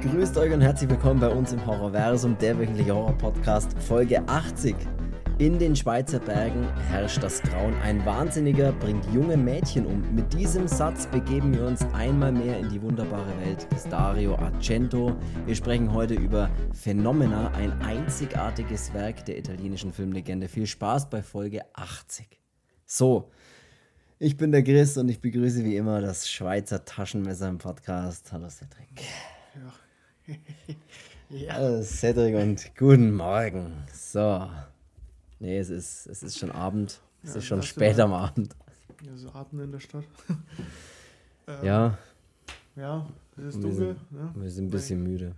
Grüßt euch und herzlich willkommen bei uns im Horrorversum, der wöchentliche Horror-Podcast, Folge 80. In den Schweizer Bergen herrscht das Grauen. Ein Wahnsinniger bringt junge Mädchen um. Mit diesem Satz begeben wir uns einmal mehr in die wunderbare Welt des Dario Argento. Wir sprechen heute über Phenomena, ein einzigartiges Werk der italienischen Filmlegende. Viel Spaß bei Folge 80. So, ich bin der Chris und ich begrüße wie immer das Schweizer Taschenmesser im Podcast. Hallo Cedric. Ja. ja. Hallo Cedric und guten Morgen. So. Nee, es ist, es ist schon Abend. Es ja, ist schon spät am Abend. Ja, so Abend in der Stadt. ähm, ja. Ja, es ist dunkel. Wir sind, ja. wir sind ein bisschen Nein. müde.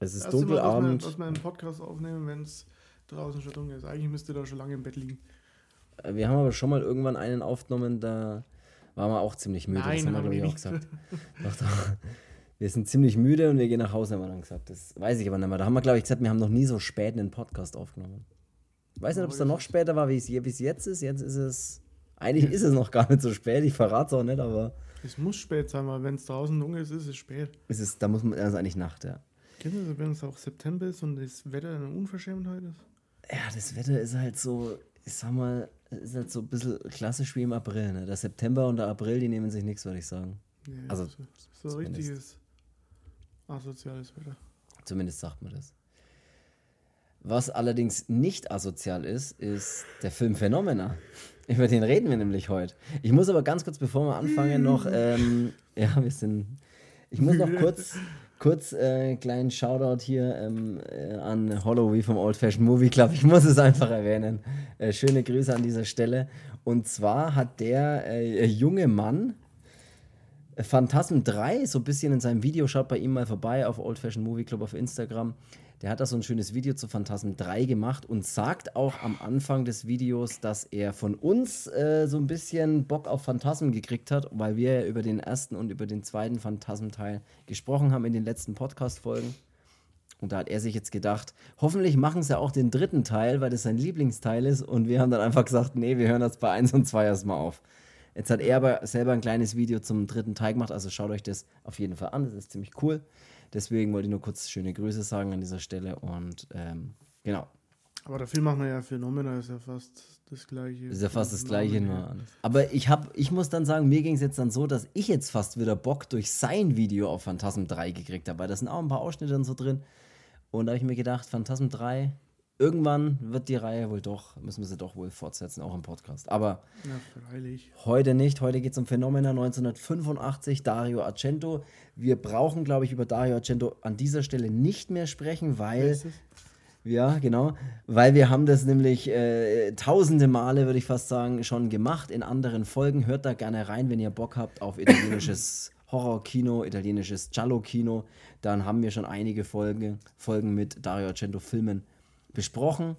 Es ist dunkel Abend. Lass mal einen Podcast aufnehmen, wenn es draußen schon dunkel ist. Eigentlich müsste da schon lange im Bett liegen. Äh, wir haben aber schon mal irgendwann einen aufgenommen, da waren wir auch ziemlich müde. Nein, das haben wir, glaube ich, auch gesagt. doch, doch. Wir sind ziemlich müde und wir gehen nach Hause, haben wir dann gesagt. Das weiß ich aber nicht mehr. Da haben wir, glaube ich, gesagt, wir haben noch nie so spät einen Podcast aufgenommen. Ich weiß nicht, ob es dann noch später war, wie es jetzt ist. Jetzt ist es. Eigentlich ist es noch gar nicht so spät, ich verrate es auch nicht, aber. Es muss spät sein, weil wenn es draußen dunkel ist, ist es spät. Ist es, da muss man, ist eigentlich Nacht, ja. Genau, wenn es auch September ist und das Wetter eine Unverschämtheit ist. Ja, das Wetter ist halt so, ich sag mal, ist halt so ein bisschen klassisch wie im April. Ne? Der September und der April, die nehmen sich nichts, würde ich sagen. Ja, also, so, so richtiges asoziales Wetter. Zumindest sagt man das. Was allerdings nicht asozial ist, ist der Film Phenomena. Über den reden wir nämlich heute. Ich muss aber ganz kurz, bevor wir anfangen, noch, ähm, ja, wir sind, ich muss noch kurz, kurz äh, kleinen Shoutout hier ähm, äh, an Holloway vom Old Fashioned Movie Club. Ich muss es einfach erwähnen. Äh, schöne Grüße an dieser Stelle. Und zwar hat der äh, junge Mann Phantasm 3, so ein bisschen in seinem Video, schaut bei ihm mal vorbei auf Old Fashioned Movie Club auf Instagram. Der hat da so ein schönes Video zu Phantasm 3 gemacht und sagt auch am Anfang des Videos, dass er von uns äh, so ein bisschen Bock auf Phantasm gekriegt hat, weil wir ja über den ersten und über den zweiten Phantasm-Teil gesprochen haben in den letzten Podcast-Folgen. Und da hat er sich jetzt gedacht, hoffentlich machen sie auch den dritten Teil, weil das sein Lieblingsteil ist. Und wir haben dann einfach gesagt, nee, wir hören das bei 1 und 2 erstmal auf. Jetzt hat er aber selber ein kleines Video zum dritten Teil gemacht, also schaut euch das auf jeden Fall an, das ist ziemlich cool. Deswegen wollte ich nur kurz schöne Grüße sagen an dieser Stelle und ähm, genau. Aber der Film machen wir ja Phänomena, ist ja fast das gleiche. Ist ja fast das gleiche, nur alles. Aber ich, hab, ich muss dann sagen, mir ging es jetzt dann so, dass ich jetzt fast wieder Bock durch sein Video auf Phantasm 3 gekriegt habe, weil da sind auch ein paar Ausschnitte und so drin. Und da habe ich mir gedacht, Phantasm 3, irgendwann wird die Reihe wohl doch, müssen wir sie doch wohl fortsetzen, auch im Podcast. Aber ja, heute nicht. Heute geht es um Phänomena 1985, Dario Argento. Wir brauchen, glaube ich, über Dario Argento an dieser Stelle nicht mehr sprechen, weil. Ja, genau. Weil wir haben das nämlich äh, tausende Male, würde ich fast sagen, schon gemacht in anderen Folgen. Hört da gerne rein, wenn ihr Bock habt auf italienisches Horror-Kino, italienisches Giallo-Kino. Dann haben wir schon einige Folgen, Folgen mit Dario Argento-Filmen besprochen.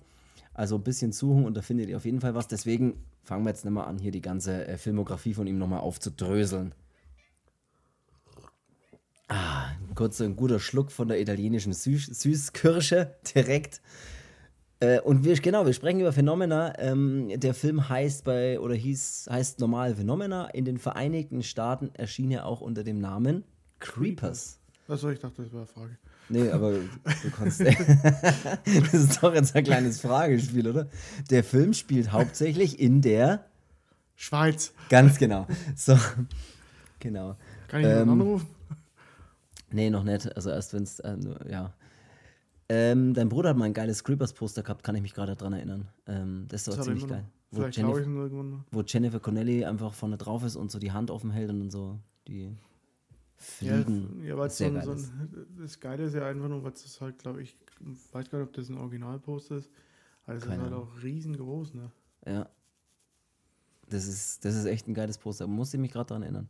Also ein bisschen suchen und da findet ihr auf jeden Fall was. Deswegen fangen wir jetzt nicht mal an, hier die ganze äh, Filmografie von ihm nochmal aufzudröseln. Ah, kurz ein guter Schluck von der italienischen Süß Süßkirsche direkt. Äh, und wir, genau, wir sprechen über Phenomena. Ähm, der Film heißt bei, oder hieß, heißt normal Phenomena. In den Vereinigten Staaten erschien er auch unter dem Namen Creepers. Achso, ich dachte, das war eine Frage. Nee, aber du kannst. das ist doch jetzt ein kleines Fragespiel, oder? Der Film spielt hauptsächlich in der Schweiz. Ganz genau. So, genau. Kann ich ähm, anrufen? Nee, noch nicht. Also erst wenn es, äh, ja. Ähm, dein Bruder hat mal ein geiles Creepers-Poster gehabt, kann ich mich gerade daran erinnern. Ähm, das ist doch ziemlich geil. Wo Jennifer, wo Jennifer Connelly einfach vorne drauf ist und so die Hand offen hält und so die Fliegen. Ja, ja weil so, so ein, das Geile ist ja einfach nur, was das halt, glaube ich, weiß gar nicht, ob das ein Originalposter ist, aber das ist halt auch riesengroß, ne? Ja. Das ist, das ist echt ein geiles Poster. Muss ich mich gerade daran erinnern.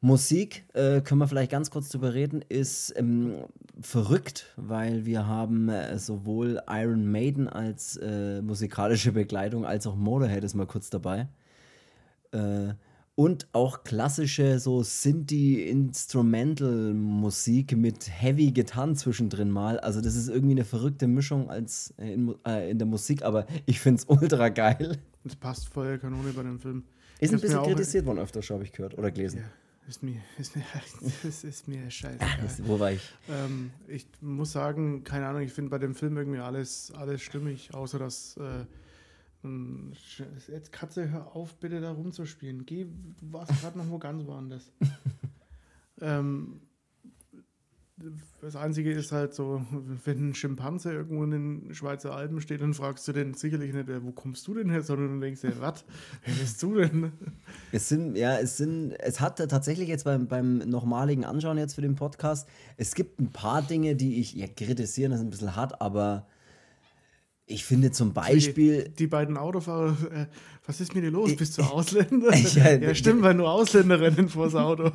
Musik, äh, können wir vielleicht ganz kurz drüber reden, ist ähm, verrückt, weil wir haben äh, sowohl Iron Maiden als äh, musikalische Begleitung als auch Motorhead ist mal kurz dabei. Äh, und auch klassische so Sinti-Instrumental-Musik mit Heavy Gitarren zwischendrin mal. Also das ist irgendwie eine verrückte Mischung als in, äh, in der Musik, aber ich finde es ultra geil. Das passt voll Kanone bei dem Film. Ist ein bisschen kritisiert worden öfter, habe ich gehört oder gelesen. Ja, Ist mir, ist mir, ist, ist mir scheiße. Wo war ich? Ähm, ich muss sagen, keine Ahnung, ich finde bei dem Film irgendwie alles, alles stimmig, außer dass. Äh, jetzt Katze, hör auf, bitte da rumzuspielen. Geh, warst gerade noch wo ganz woanders. ähm, das Einzige ist halt so, wenn ein Schimpanse irgendwo in den Schweizer Alpen steht, dann fragst du den sicherlich nicht, wo kommst du denn her, sondern du denkst dir, was, wer bist du denn? Es sind, ja, es sind, es hat tatsächlich jetzt beim, beim nochmaligen Anschauen jetzt für den Podcast, es gibt ein paar Dinge, die ich, ja, kritisieren, das ist ein bisschen hart, aber ich finde zum Beispiel. Die, die beiden Autofahrer, äh, was ist mit dir los? Bist du Ausländer? ja, ja, stimmt, weil nur Ausländer rennen vors Auto.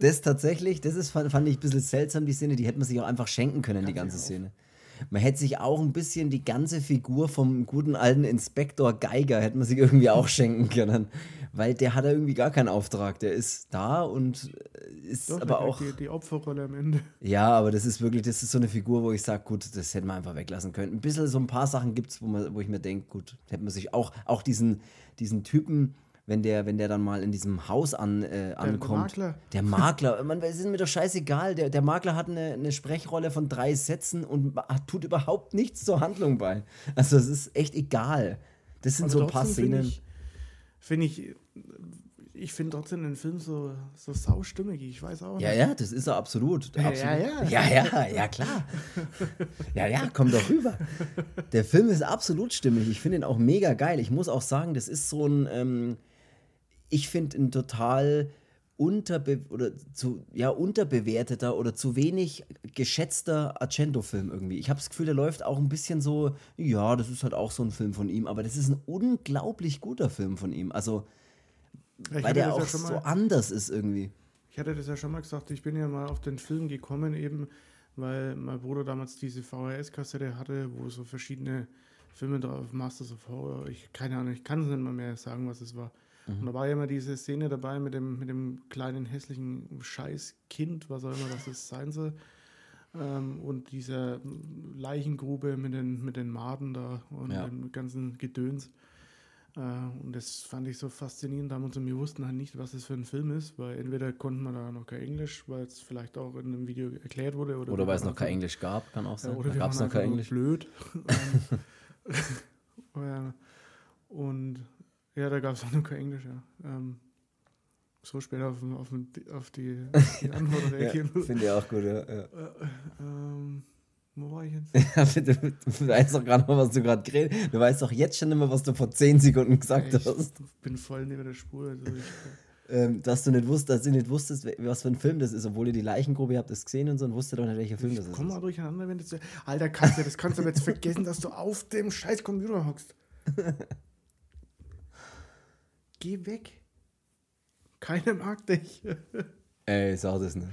Das tatsächlich, das ist, fand, fand ich ein bisschen seltsam, die Szene, die hätte man sich auch einfach schenken können, Ganz die ganze Szene. Man hätte sich auch ein bisschen die ganze Figur vom guten alten Inspektor Geiger hätte man sich irgendwie auch schenken können. Weil der hat irgendwie gar keinen Auftrag. Der ist da und ist Doch, aber auch. Die, die Opferrolle am Ende. Ja, aber das ist wirklich, das ist so eine Figur, wo ich sage, gut, das hätte man einfach weglassen können. Ein bisschen so ein paar Sachen gibt es, wo, wo ich mir denke, gut, hätte man sich auch, auch diesen, diesen Typen, wenn der, wenn der dann mal in diesem Haus an, äh, ankommt. Der Makler. Der Makler, man, es ist mir doch scheißegal. Der, der Makler hat eine, eine Sprechrolle von drei Sätzen und tut überhaupt nichts zur Handlung bei. Also es ist echt egal. Das sind also so ein paar Szenen. Ich, find ich ich finde trotzdem den Film so, so saustimmig. Ich weiß auch nicht. Ja, ja, das ist er absolut. absolut. Ja, ja. Ja, ja, ja, klar. ja, ja, komm doch rüber. Der Film ist absolut stimmig. Ich finde ihn auch mega geil. Ich muss auch sagen, das ist so ein, ähm, ich finde ein total unterbe oder zu, ja, unterbewerteter oder zu wenig geschätzter Argento-Film irgendwie. Ich habe das Gefühl, der läuft auch ein bisschen so, ja, das ist halt auch so ein Film von ihm, aber das ist ein unglaublich guter Film von ihm. Also, ich weil der auch ja so anders ist irgendwie. Ich hatte das ja schon mal gesagt, ich bin ja mal auf den Film gekommen, eben weil mein Bruder damals diese VHS-Kassette hatte, wo so verschiedene Filme drauf, Masters of Horror, ich keine Ahnung, ich kann es nicht mal mehr sagen, was es war. Mhm. Und da war ja immer diese Szene dabei mit dem, mit dem kleinen hässlichen Scheißkind, was auch immer das ist, sein soll. Ähm, und dieser Leichengrube mit den, mit den Maden da und ja. dem ganzen Gedöns. Äh, und das fand ich so faszinierend damals und wir wussten halt nicht, was es für ein Film ist, weil entweder konnten wir da noch kein Englisch, weil es vielleicht auch in einem Video erklärt wurde. Oder, oder weil es noch kein Englisch gab, kann auch sein. Ja, oder da gab es noch kein Englisch. blöd. Ähm, und ja, da gab es auch noch kein Englisch, ja. Ähm, so später auf, auf, auf, die, die Antwort reagieren. ja, Finde ich auch gut, ja. ja. Äh, ähm, wo war ich jetzt? du, du, weißt doch gerade noch, was du gerade geredet Du weißt doch jetzt schon immer, was du vor 10 Sekunden gesagt ich hast. Ich bin voll neben der Spur. Also ich, ähm, dass du nicht wusstest, dass du nicht wusstest, was für ein Film das ist, obwohl ihr die Leichengrube habt das gesehen und so und wusstet doch nicht, welcher Film ich das ist. Komm mal durcheinander, wenn du. Alter, kannst du, das kannst du aber jetzt vergessen, dass du auf dem scheiß Computer hockst. Geh weg. Keiner mag dich. Ey, sag das nicht.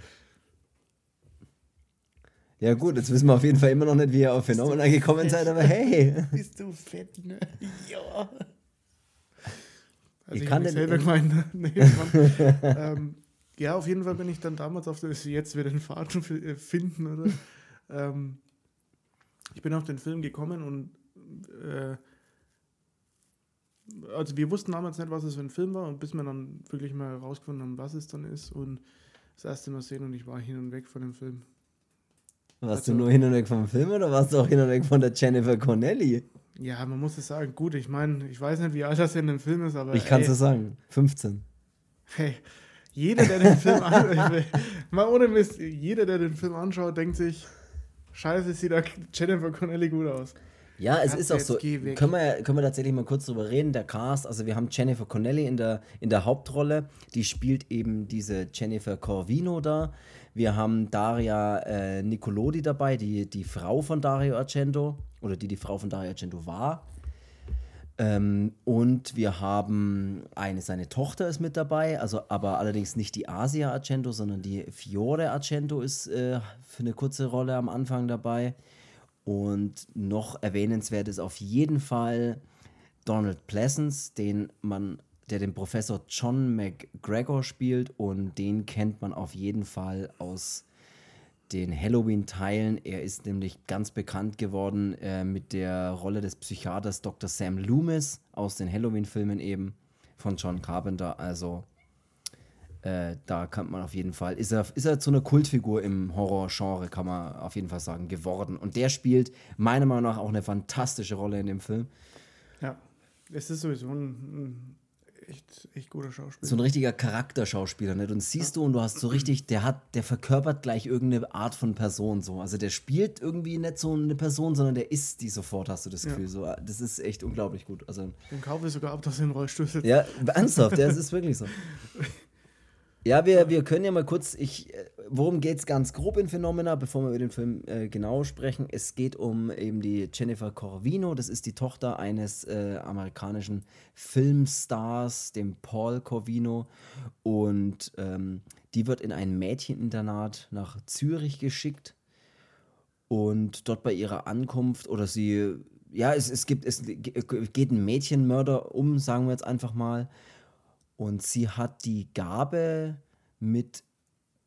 Ja gut, jetzt wissen wir auf jeden Fall immer noch nicht, wie ihr auf Phänomena gekommen seid, aber hey. Bist du fett, ne? Ja. Also ich, ich kann selber gemeint. Ne? Nee, ähm, ja, auf jeden Fall bin ich dann damals auf das jetzt wieder den Faden äh, finden, oder? ähm, ich bin auf den Film gekommen und äh, also wir wussten damals nicht, was es für ein Film war und bis wir dann wirklich mal herausgefunden haben, was es dann ist und das erste Mal sehen und ich war hin und weg von dem Film. Warst also, du nur hin und weg vom Film oder warst du auch hin und weg von der Jennifer Connelly? Ja, man muss es sagen. Gut, ich meine, ich weiß nicht, wie alt das in dem Film ist, aber. Ich kann es sagen. 15. Hey, jeder, der den Film anschaut, mal ohne Mist, jeder, der den Film anschaut, denkt sich, scheiße, sieht da Jennifer Connelly gut aus. Ja, es ist auch so. Können wir, können wir tatsächlich mal kurz drüber reden? Der Cast, also wir haben Jennifer Connelly in der, in der Hauptrolle, die spielt eben diese Jennifer Corvino da. Wir haben Daria äh, Nicolodi dabei, die, die Frau von Dario Argento oder die die Frau von Dario Argento war. Ähm, und wir haben eine, seine Tochter ist mit dabei, also aber allerdings nicht die Asia Argento, sondern die Fiore Argento ist äh, für eine kurze Rolle am Anfang dabei. Und noch erwähnenswert ist auf jeden Fall Donald Pleasance, den man der den Professor John McGregor spielt und den kennt man auf jeden Fall aus den Halloween-Teilen. Er ist nämlich ganz bekannt geworden äh, mit der Rolle des Psychiaters Dr. Sam Loomis aus den Halloween-Filmen eben von John Carpenter. Also Äh, da kann man auf jeden Fall, ist er, ist er zu einer Kultfigur im Horror-Genre, kann man auf jeden Fall sagen, geworden. Und der spielt meiner Meinung nach auch eine fantastische Rolle in dem Film. Ja, es ist sowieso ein, ein echt, echt guter Schauspieler. So ein richtiger Charakterschauspieler, ne? Und siehst du und du hast so richtig, der hat, der verkörpert gleich irgendeine Art von Person so. Also der spielt irgendwie nicht so eine Person, sondern der ist die sofort, hast du das Gefühl. Ja. So, das ist echt unglaublich gut. Also, Den kaufe ich sogar ab, dass er in den Rollstuhl sitzt. Ja, ernsthaft, das ist wirklich so. Ja, wir, wir können ja mal kurz, ich, äh, worum geht es ganz grob in Phenomena, bevor wir über den Film äh, genau sprechen. Es geht um eben die Jennifer Corvino, das ist die Tochter eines äh, amerikanischen Filmstars, dem Paul Corvino. Und ähm, die wird in ein Mädcheninternat nach Zürich geschickt. Und dort bei ihrer Ankunft, oder sie, ja, es, es gibt, es geht ein Mädchenmörder um, sagen wir jetzt einfach mal. Und sie hat die Gabe mit,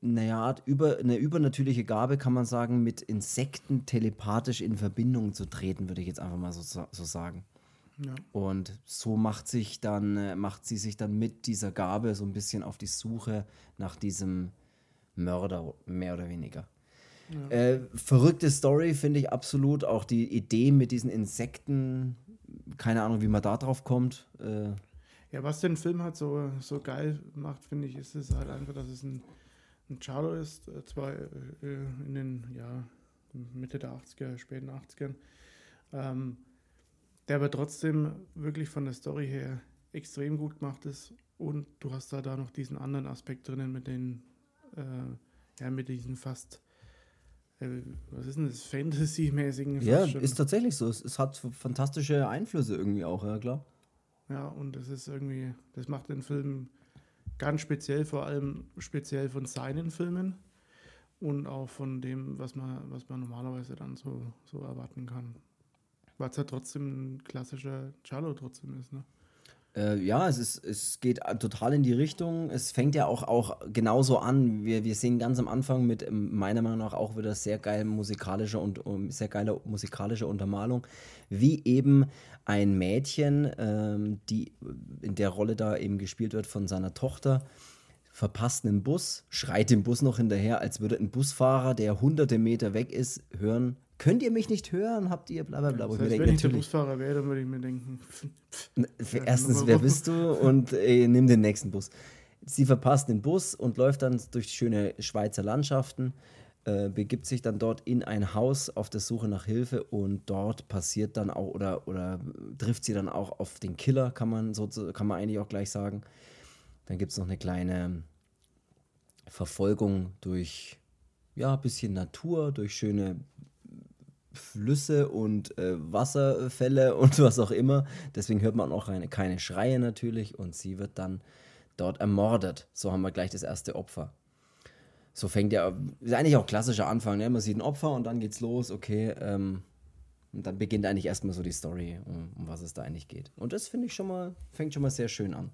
naja, über, eine übernatürliche Gabe, kann man sagen, mit Insekten telepathisch in Verbindung zu treten, würde ich jetzt einfach mal so, so sagen. Ja. Und so macht sich dann, äh, macht sie sich dann mit dieser Gabe so ein bisschen auf die Suche nach diesem Mörder, mehr oder weniger. Ja. Äh, verrückte Story finde ich absolut. Auch die Idee mit diesen Insekten, keine Ahnung, wie man da drauf kommt. Äh, ja, was den Film halt so, so geil macht, finde ich, ist es halt einfach, dass es ein, ein Charlo ist, äh, zwar äh, in den ja, Mitte der 80er, späten 80ern, ähm, der aber trotzdem wirklich von der Story her extrem gut gemacht ist und du hast da, da noch diesen anderen Aspekt drinnen mit den, äh, ja, mit diesen fast äh, was ist denn das, Fantasy-mäßigen? Ja, ist tatsächlich so. Es, es, hat fantastische Einflüsse irgendwie auch, ja klar. Ja, und das ist irgendwie, das macht den Film ganz speziell, vor allem speziell von seinen Filmen und auch von dem, was man, was man normalerweise dann so, so erwarten kann. Es ja trotzdem ein klassischer Cello trotzdem ist, ne? Äh, ja, es, ist, es geht total in die Richtung. Es fängt ja auch, auch genauso an. Wir, wir sehen ganz am Anfang mit ähm, meiner Meinung nach auch wieder sehr geil musikalische und um, sehr geile musikalische Untermalung, wie eben ein Mädchen, ähm, die in der Rolle da eben gespielt wird von seiner Tochter, verpasst einen Bus, schreit dem Bus noch hinterher, als würde ein Busfahrer, der hunderte Meter weg ist, hören, könnt ihr mich nicht hören? Habt ihr bla bla bla. Das heißt, wenn denke, ich der Busfahrer wäre, dann würde ich mir denken. Erstens, wer bist du? Und ey, nimm den nächsten Bus. Sie verpasst den Bus und läuft dann durch schöne Schweizer Landschaften, äh, begibt sich dann dort in ein Haus auf der Suche nach Hilfe und dort passiert dann auch oder, oder trifft sie dann auch auf den Killer, kann man, so, kann man eigentlich auch gleich sagen. Dann gibt es noch eine kleine Verfolgung durch ja, ein bisschen Natur, durch schöne Flüsse und äh, Wasserfälle und was auch immer. Deswegen hört man auch eine, keine Schreie natürlich und sie wird dann dort ermordet. So haben wir gleich das erste Opfer. So fängt ja, ist eigentlich auch klassischer Anfang, ne? Man sieht ein Opfer und dann geht's los, okay, ähm, und dann beginnt eigentlich erstmal so die Story, um, um was es da eigentlich geht. Und das finde ich schon mal, fängt schon mal sehr schön an.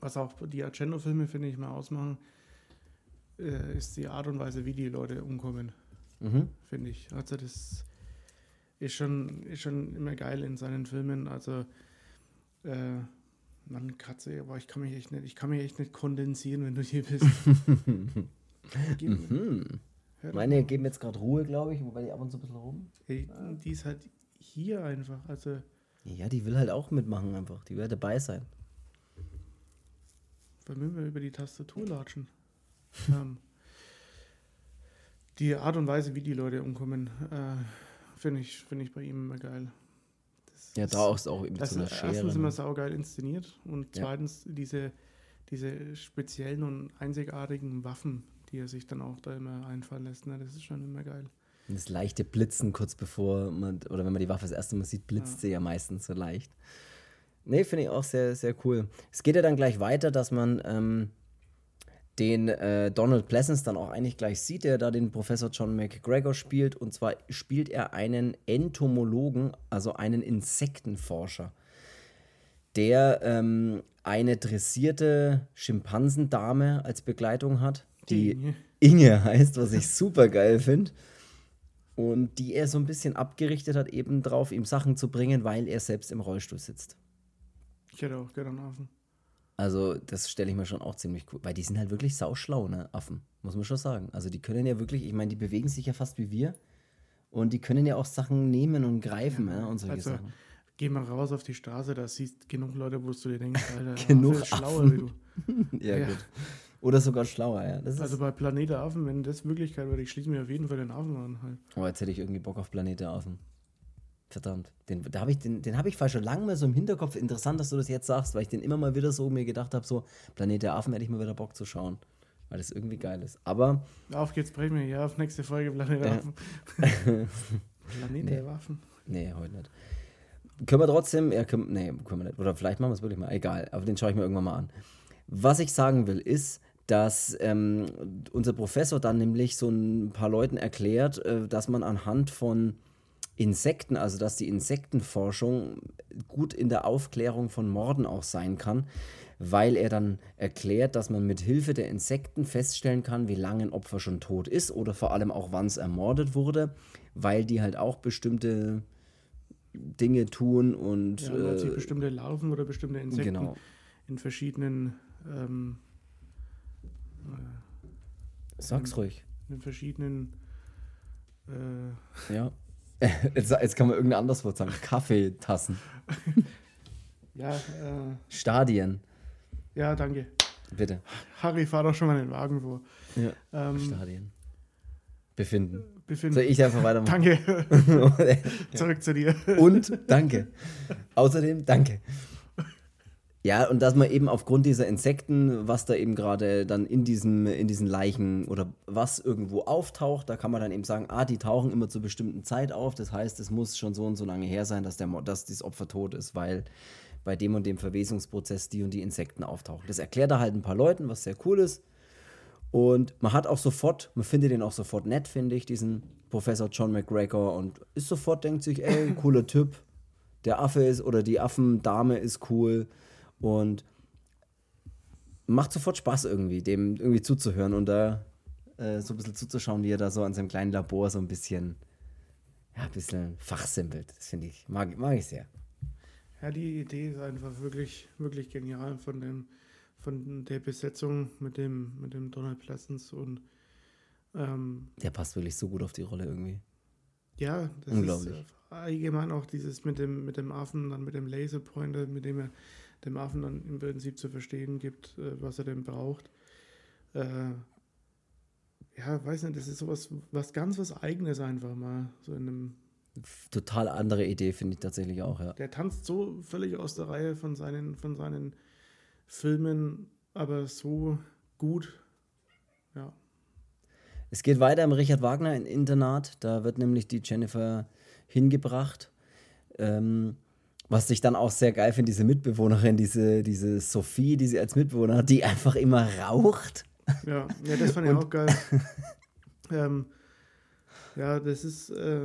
Was auch die Argento-Filme, finde ich, mal ausmachen, äh, ist die Art und Weise, wie die Leute umkommen mhm. finde ich. Also das ist schon, ist schon immer geil in seinen Filmen. Also äh, Mann, Katze, aber ich kann mich echt nicht, ich kann mich echt nicht kondensieren, wenn du hier bist. mhm. Meine geben jetzt gerade Ruhe, glaube ich, wobei die ab und zu ein bisschen rum. Hey, die ist halt hier einfach. Also. Ja, die will halt auch mitmachen einfach. Die will dabei sein. Wollen wir über die Tastatur latschen? ähm, die Art und Weise, wie die Leute umkommen, äh, finde ich, find ich bei ihm immer geil. Das ja, da ist auch eben so eine Schere. Erstens immer ne? saugeil inszeniert und zweitens ja. diese, diese speziellen und einzigartigen Waffen, die er sich dann auch da immer einfallen lässt. Ne? Das ist schon immer geil. Das leichte Blitzen kurz bevor man, oder wenn man die Waffe das erste Mal sieht, blitzt ja. sie ja meistens so leicht. Nee, finde ich auch sehr, sehr cool. Es geht ja dann gleich weiter, dass man ähm, den äh, Donald Pleasance dann auch eigentlich gleich sieht, der da den Professor John McGregor spielt. Und zwar spielt er einen Entomologen, also einen Insektenforscher, der ähm, eine dressierte Schimpansendame als Begleitung hat, die Inge, Inge heißt, was ich super geil finde. Und die er so ein bisschen abgerichtet hat, eben drauf, ihm Sachen zu bringen, weil er selbst im Rollstuhl sitzt. Ich hätte auch gerne einen Affen. Also, das stelle ich mir schon auch ziemlich cool. Weil die sind halt wirklich sauschlau, ne? Affen. Muss man schon sagen. Also, die können ja wirklich, ich meine, die bewegen sich ja fast wie wir. Und die können ja auch Sachen nehmen und greifen, ja, ne? Und solche also, Sachen. Geh mal raus auf die Straße, da siehst genug Leute, wo du dir denkst, Alter, Genug Affe ist schlauer wie du. ja, Ja. gut. Oder sogar schlauer, ja. Das Also bei Planet der Affen, wenn das Möglichkeit wäre, ich schließe mir auf jeden Fall den Affen an. Halt. oh, jetzt hätte ich irgendwie Bock auf Planet der Affen. Verdammt. Den, da hab ich, den, den habe ich fast schon lange mal so im Hinterkopf. Interessant, dass du das jetzt sagst, weil ich den immer mal wieder so mir gedacht habe, so Planet der Affen hätte ich mal wieder Bock zu schauen. Weil das irgendwie geil ist. Aber Auf geht's, wir ja auf nächste Folge Planet der. Affen. Planet Nee. der Waffen. Nee, heute nicht. Können wir trotzdem, ja, können, nee, können wir nicht. Oder vielleicht machen wir es wirklich mal. Egal, aber den schaue ich mir irgendwann mal an. Was ich sagen will, ist, dass ähm, unser Professor dann nämlich so ein paar Leuten erklärt, äh, dass man anhand von Insekten, also dass die Insektenforschung gut in der Aufklärung von Morden auch sein kann, weil er dann erklärt, dass man mit Hilfe der Insekten feststellen kann, wie lange ein Opfer schon tot ist oder vor allem auch wann es ermordet wurde, weil die halt auch bestimmte Dinge tun und Ja, weil sich äh, bestimmte Larven oder bestimmte Insekten genau. in verschiedenen ähm, Sag's ruhig. in verschiedenen äh, Ja. Jetzt, jetzt kann man irgendein anderes Wort sagen. Kaffeetassen. ja, äh, Stadien. ja, danke. Bitte. Harry, fahr doch schon mal den Wagen vor. Ja. Ähm, Stadien. Befinden. befinden. Soll ich einfach weitermachen? Danke. Zurück zu dir. Und danke. Außerdem danke. Ja, und dass man eben aufgrund dieser Insekten, was da eben gerade dann in, diesem, in diesen Leichen oder was irgendwo auftaucht, da kann man dann eben sagen, ah, die tauchen immer zur bestimmten Zeit auf. Das heißt, es muss schon so und so lange her sein, dass, der, dass dieses Opfer tot ist, weil bei dem und dem Verwesungsprozess die und die Insekten auftauchen. Das erklärt er halt ein paar Leuten, was sehr cool ist. Und man hat auch sofort, man findet den auch sofort nett, finde ich, diesen Professor John McGregor und ist sofort, denkt sich, ey, cooler Typ. Der Affe ist oder die Affendame ist cool und macht sofort Spaß irgendwie, dem irgendwie zuzuhören und da äh, so ein bisschen zuzuschauen, wie er da so an seinem kleinen Labor so ein bisschen, ja, ein bisschen fachsimpelt. Das finde ich, mag, mag ich sehr. Ja, die Idee ist einfach wirklich, wirklich genial von dem, von der Besetzung mit dem, mit dem Donald Pleasance und ähm, Der passt wirklich so gut auf die Rolle irgendwie. ja, das Unglaublich. ist allgemein auch dieses mit dem, mit dem Affen, dann mit dem Laserpointer, mit dem er dem Affen dann im Prinzip zu verstehen gibt, äh, was er denn braucht. Äh, ja, weiß nicht, das ist sowas, was ganz was Eigenes einfach mal, so in einem Total andere Idee, finde ich tatsächlich auch, ja. Der tanzt so völlig aus der Reihe von seinen, von seinen Filmen, aber so gut. Ja. Es geht weiter im Richard Wagner Internat. Da wird nämlich die Jennifer hingebracht. Ähm, was ich dann auch sehr geil finde, diese Mitbewohnerin, diese, diese Sophie, die sie als Mitbewohner hat, die einfach immer raucht. Ja, ja das fand ich auch geil. ähm, ja, das ist, äh,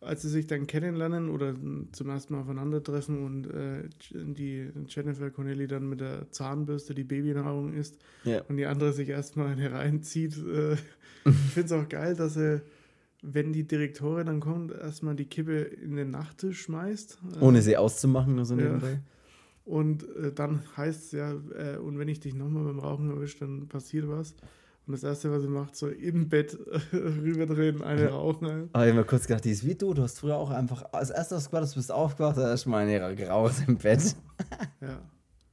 als sie sich dann kennenlernen oder zum ersten Mal aufeinandertreffen und äh, die Jennifer Connelly dann mit der Zahnbürste die Babynahrung isst Ja. und die andere sich erstmal eine reinzieht. Äh, ich finde es auch geil, dass er, wenn die Direktorin dann kommt, erstmal die Kippe in den Nachttisch schmeißt. Äh, Ohne sie auszumachen, nur so Ja. nebenbei. Und äh, dann heißt es ja, äh, und wenn ich dich nochmal beim Rauchen erwische, dann passiert was. Und das Erste, was sie macht, so im Bett rüberdrehen, eine rauchen. Aber ich hab mir kurz gedacht, die ist wie du. Du hast früher auch einfach, als erstes was du bist aufgewacht, da ist mal eine raus im Bett. Ja.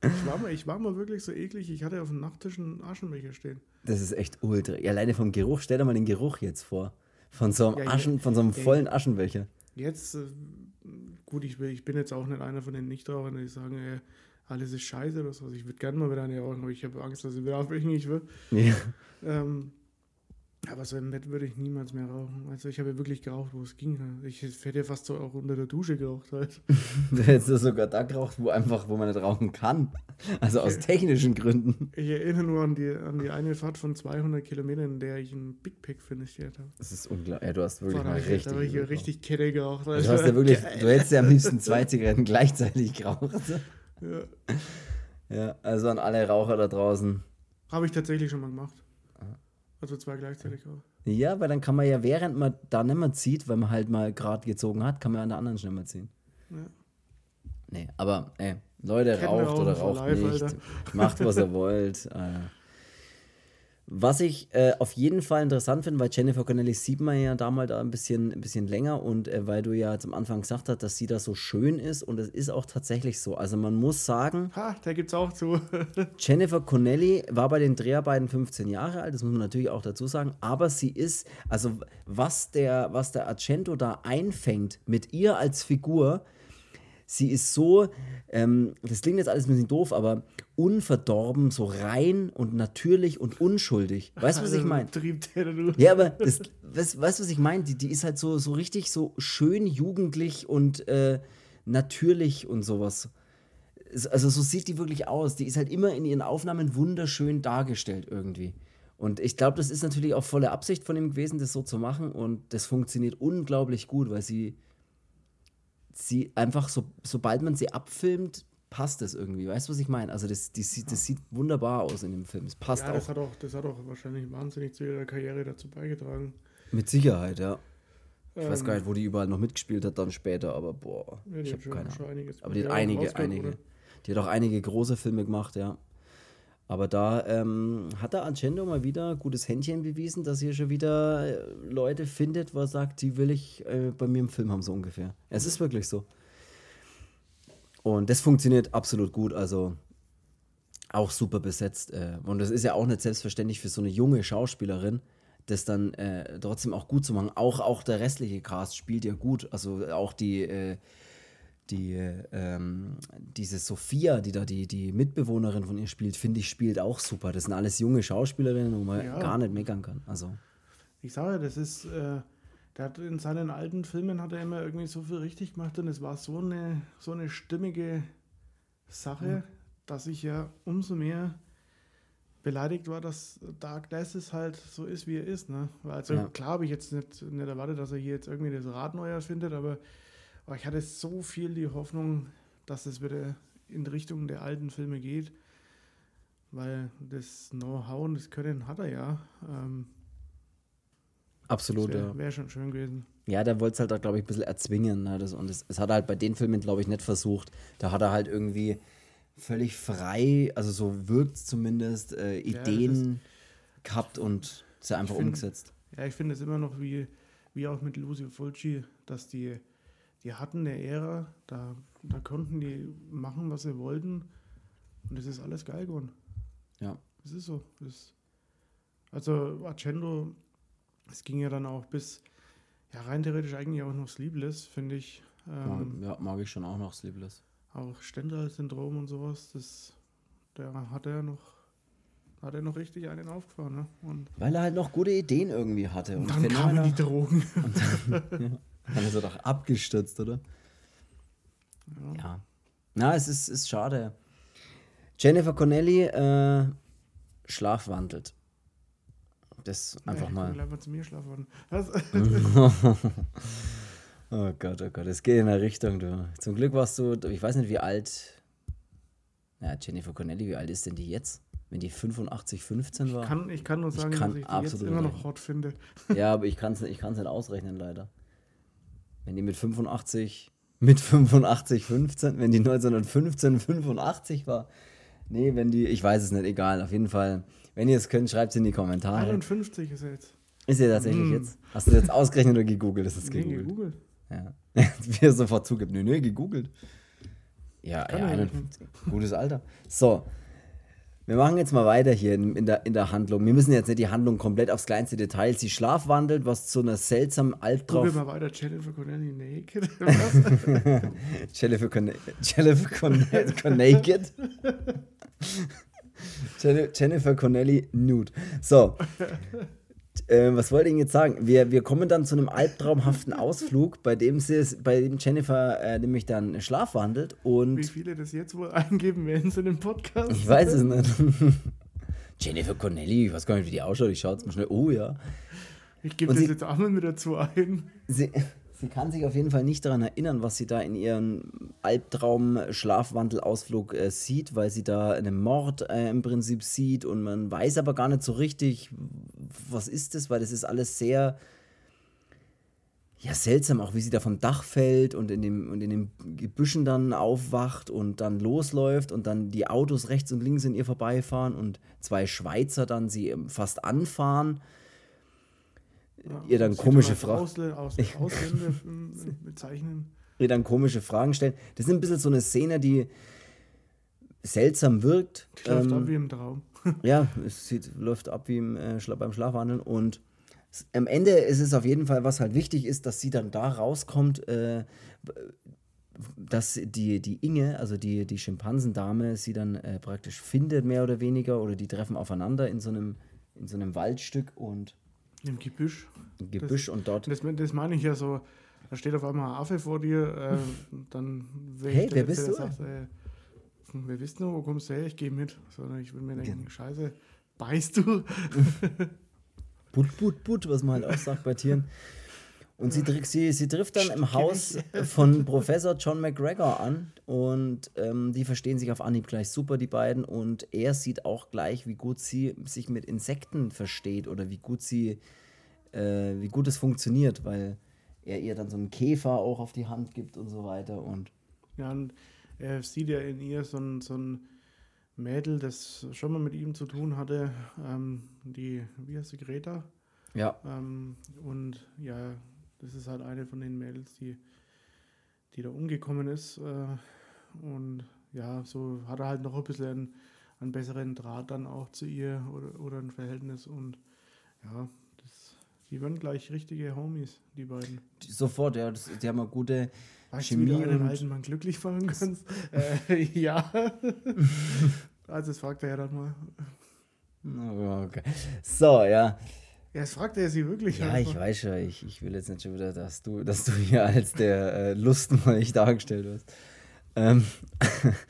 Ich war, mal, ich war mal wirklich so eklig, ich hatte auf dem Nachttisch einen Aschenbecher stehen. Das ist echt ultra. Ja, alleine vom Geruch, stell dir mal den Geruch jetzt vor. Von so einem Ja. Aschen, von so einem Ja, vollen Aschenbecher. Jetzt, äh, gut, ich, will, ich bin jetzt auch nicht einer von den Nichtrauchern, die sagen, ey, alles ist scheiße oder so. Ich würde gerne mal wieder eine rauchen, aber ich habe Angst, dass ich wieder abhängig wird. Ja. Ähm, aber so im Bett würde ich niemals mehr rauchen. Also ich habe ja wirklich geraucht, wo es ging. Ich hätte ja fast so auch unter der Dusche geraucht halt. Du hättest das sogar da geraucht, wo einfach, wo man nicht rauchen kann. Also aus technischen Gründen. Ich erinnere nur an die, an die eine Fahrt von 200 Kilometern, in der ich einen Big Pack finishiert habe. Das ist unglaublich. Ja, du hast wirklich Boah, mal habe ich, richtig. da hab ich ja richtig Kette geraucht. Du, hast ja wirklich, du hättest ja am liebsten zwei Zigaretten gleichzeitig geraucht. Ja. Ja, also an alle Raucher da draußen. Habe ich tatsächlich schon mal gemacht. Also zwei gleichzeitig auch. Ja, weil dann kann man ja, während man da nicht mehr zieht, weil man halt mal gerade gezogen hat, kann man an der anderen schnell mal ziehen. Ja. Nee, aber ey, Leute, raucht oder raucht live, nicht. Alter. Macht, was ihr wollt. Äh. Was ich äh, auf jeden Fall interessant finde, weil Jennifer Connelly sieht man ja damals ein bisschen, ein bisschen länger und äh, weil du ja zum Anfang gesagt hast, dass sie da so schön ist und es ist auch tatsächlich so. Also man muss sagen, ha, da gibt's auch zu. Jennifer Connelly war bei den Dreharbeiten 15 Jahre alt, das muss man natürlich auch dazu sagen, aber sie ist, also was der, was der Argento da einfängt mit ihr als Figur, sie ist so, ähm, das klingt jetzt alles ein bisschen doof, aber unverdorben, so rein und natürlich und unschuldig. Weißt du, was ich also, meine? Ja, aber das, weißt du, was ich meine? Die, die ist halt so, so richtig so schön jugendlich und äh, natürlich und sowas. Also so sieht die wirklich aus. Die ist halt immer in ihren Aufnahmen wunderschön dargestellt irgendwie. Und ich glaube, das ist natürlich auch volle Absicht von ihm gewesen, das so zu machen. Und das funktioniert unglaublich gut, weil sie, sie einfach, so, sobald man sie abfilmt, passt das irgendwie. Weißt du, was ich meine? Also das, die, das, das sieht wunderbar aus in dem Film. Es passt ja, auch. Das hat auch. Das hat auch wahrscheinlich wahnsinnig zu ihrer Karriere dazu beigetragen. Mit Sicherheit, ja. Ich ähm, weiß gar nicht, wo die überall noch mitgespielt hat dann später, aber boah, ja, ich habe keine Ahnung. Aber die hat einige, einige. Die hat auch einige große Filme gemacht, ja. Aber da ähm, hat der Argento mal wieder gutes Händchen bewiesen, dass er schon wieder äh, Leute findet, er sagt, die will ich äh, bei mir im Film haben, so ungefähr. Es ist wirklich so. Und das funktioniert absolut gut. Also auch super besetzt. Äh, und das ist ja auch nicht selbstverständlich für so eine junge Schauspielerin, das dann äh, trotzdem auch gut zu machen. Auch, auch der restliche Cast spielt ja gut. Also auch die, äh, die ähm, diese Sophia, die da die, die Mitbewohnerin von ihr spielt, finde ich, spielt auch super. Das sind alles junge Schauspielerinnen, wo man ja. gar nicht meckern kann. Also. Ich sage, das ist äh, der hat in seinen alten Filmen hat er immer irgendwie so viel richtig gemacht und es war so eine, so eine stimmige Sache, mhm. dass ich ja umso mehr beleidigt war, dass Dark Glasses halt so ist, wie er ist. Ne? Also ja. klar habe ich jetzt nicht, nicht erwartet, dass er hier jetzt irgendwie das Rad neu erfindet, aber, aber ich hatte so viel die Hoffnung, dass es wieder in Richtung der alten Filme geht, weil das Know-how und das Können hat er ja. Ähm, Absolut, wär, ja. Wäre schon schön gewesen. Ja, der wollte es halt, glaube ich, ein bisschen erzwingen. Ne? Das, und es, hat er halt bei den Filmen, glaube ich, nicht versucht. Da hat er halt irgendwie völlig frei, also so wirkt es zumindest, äh, Ideen ja, gehabt und sie einfach find, umgesetzt. Ja, ich finde es immer noch wie, wie auch mit Lucio Fulci, dass die, die hatten eine Ära, da, da konnten die machen, was sie wollten. Und es ist alles geil geworden. Ja. Es ist so. Das, also Argento es ging ja dann auch bis, ja, rein theoretisch eigentlich auch noch Sleepless, finde ich. Ähm, ja, mag ich schon auch noch Sleepless. Auch Stendhal-Syndrom und sowas, das, der hat er noch, hat er noch richtig einen aufgefahren, ne? Und Weil er halt noch gute Ideen irgendwie hatte. Und, und dann kamen die Drogen. Und dann, ja, dann ist er doch abgestürzt, oder? Ja. ja. Na, es ist, ist schade. Jennifer Connelly äh, schlafwandelt. Das einfach nee, mal. Gleich mal zu mir schlafen. oh Gott, oh Gott, es geht in der Richtung, du. Zum Glück warst du, ich weiß nicht, wie alt. Ja, Jennifer Connelly, wie alt ist denn die jetzt? Wenn die 85, 15 war? Ich kann, ich kann nur sagen, ich kann dass ich die jetzt immer noch hot finde. ja, aber ich kann es ich nicht ausrechnen, leider. Wenn die mit 85, mit 85, 15, wenn die 1915, 85 war. Nee, wenn die, ich weiß es nicht, egal, auf jeden Fall wenn ihr es könnt, schreibt es in die Kommentare. 51 ist er jetzt. Ist er tatsächlich mm. jetzt? Hast du jetzt ausgerechnet oder gegoogelt? Das ist nee, gegoogelt. gegoogelt. Ja. Wie er sofort zugibt. Nö, nö, gegoogelt. Ja, ja, ein gutes Alter. So. Wir machen jetzt mal weiter hier in, in, der, in der Handlung. Wir müssen jetzt nicht die Handlung komplett aufs kleinste Detail. Sie schlafwandelt, was zu einer seltsamen Albtraum. Gucken wir mal weiter. Jennifer Connelly naked. Jennifer Connelly. Jennifer Connelly. Jennifer Connelly nude. So. Äh, was wollte ich jetzt sagen? Wir, wir kommen dann zu einem albtraumhaften Ausflug, bei dem, sie, bei dem Jennifer äh, nämlich dann schlafwandelt und. Wie viele das jetzt wohl eingeben werden in den Podcast? Ich weiß es nicht. Jennifer Connelly, ich weiß gar nicht, wie die ausschaut. Ich schaue jetzt mal schnell. Oh ja. Ich gebe das sie, jetzt auch mal mit dazu ein. Sie, Sie kann sich auf jeden Fall nicht daran erinnern, was sie da in ihrem Albtraum-Schlafwandelausflug äh, sieht, weil sie da einen Mord äh, im Prinzip sieht und man weiß aber gar nicht so richtig, was ist das, weil das ist alles sehr ja, seltsam, auch wie sie da vom Dach fällt und in, dem, und in den Gebüschen dann aufwacht und dann losläuft und dann die Autos rechts und links in ihr vorbeifahren und zwei Schweizer dann sie ähm, fast anfahren. Ja, ihr dann komische Fragen. Ausländer, aus, Ausländer bezeichnen. Ihr dann komische Fragen stellen. Das ist ein bisschen so eine Szene, die seltsam wirkt. Läuft ähm, ab wie im Traum. ja, es sieht, läuft ab wie im, äh, beim Schlafwandeln und am Ende ist es auf jeden Fall, was halt wichtig ist, dass sie dann da rauskommt, äh, dass die, die Inge, also die, die Schimpansendame, sie dann äh, praktisch findet, mehr oder weniger, oder die treffen aufeinander in so einem, in so einem Waldstück und. Im Gebüsch. Im Gebüsch das, und dort. Das, das meine ich ja so, da steht auf einmal ein Affe vor dir, äh, dann. Hey, wer bist du? Sagt, äh, wer bist du? Wo kommst du her? Ich gehe mit. Sondern ich will mir denken, ja. Scheiße, beißt du? But, but, but, was man halt auch sagt bei Tieren. Und sie, sie, sie trifft dann im Haus von Professor John McGregor an und ähm, die verstehen sich auf Anhieb gleich super, die beiden. Und er sieht auch gleich, wie gut sie sich mit Insekten versteht oder wie gut sie, äh, wie gut es funktioniert, weil er ihr dann so einen Käfer auch auf die Hand gibt und so weiter. Und ja, und er sieht ja in ihr so ein, so ein Mädel, das schon mal mit ihm zu tun hatte, ähm, die, wie heißt sie, Greta? Ja. Ähm, und ja, das ist halt eine von den Mädels, die, die da umgekommen ist. Äh, und ja, so hat er halt noch ein bisschen einen, einen besseren Draht dann auch zu ihr oder, oder ein Verhältnis. Und ja, das, die werden gleich richtige Homies, die beiden. Sofort, ja, das, die haben eine gute Weißt Chemie du, wie du einen alten Mann glücklich machen kannst? äh, ja. also das fragt er ja dann mal. Okay. So, ja. Ja, das fragt er sie wirklich. Ja, einfach. ich weiß schon. Ich, ich will jetzt nicht schon wieder, dass du, dass du hier als der äh, Lustenmolch dargestellt wirst. Ähm.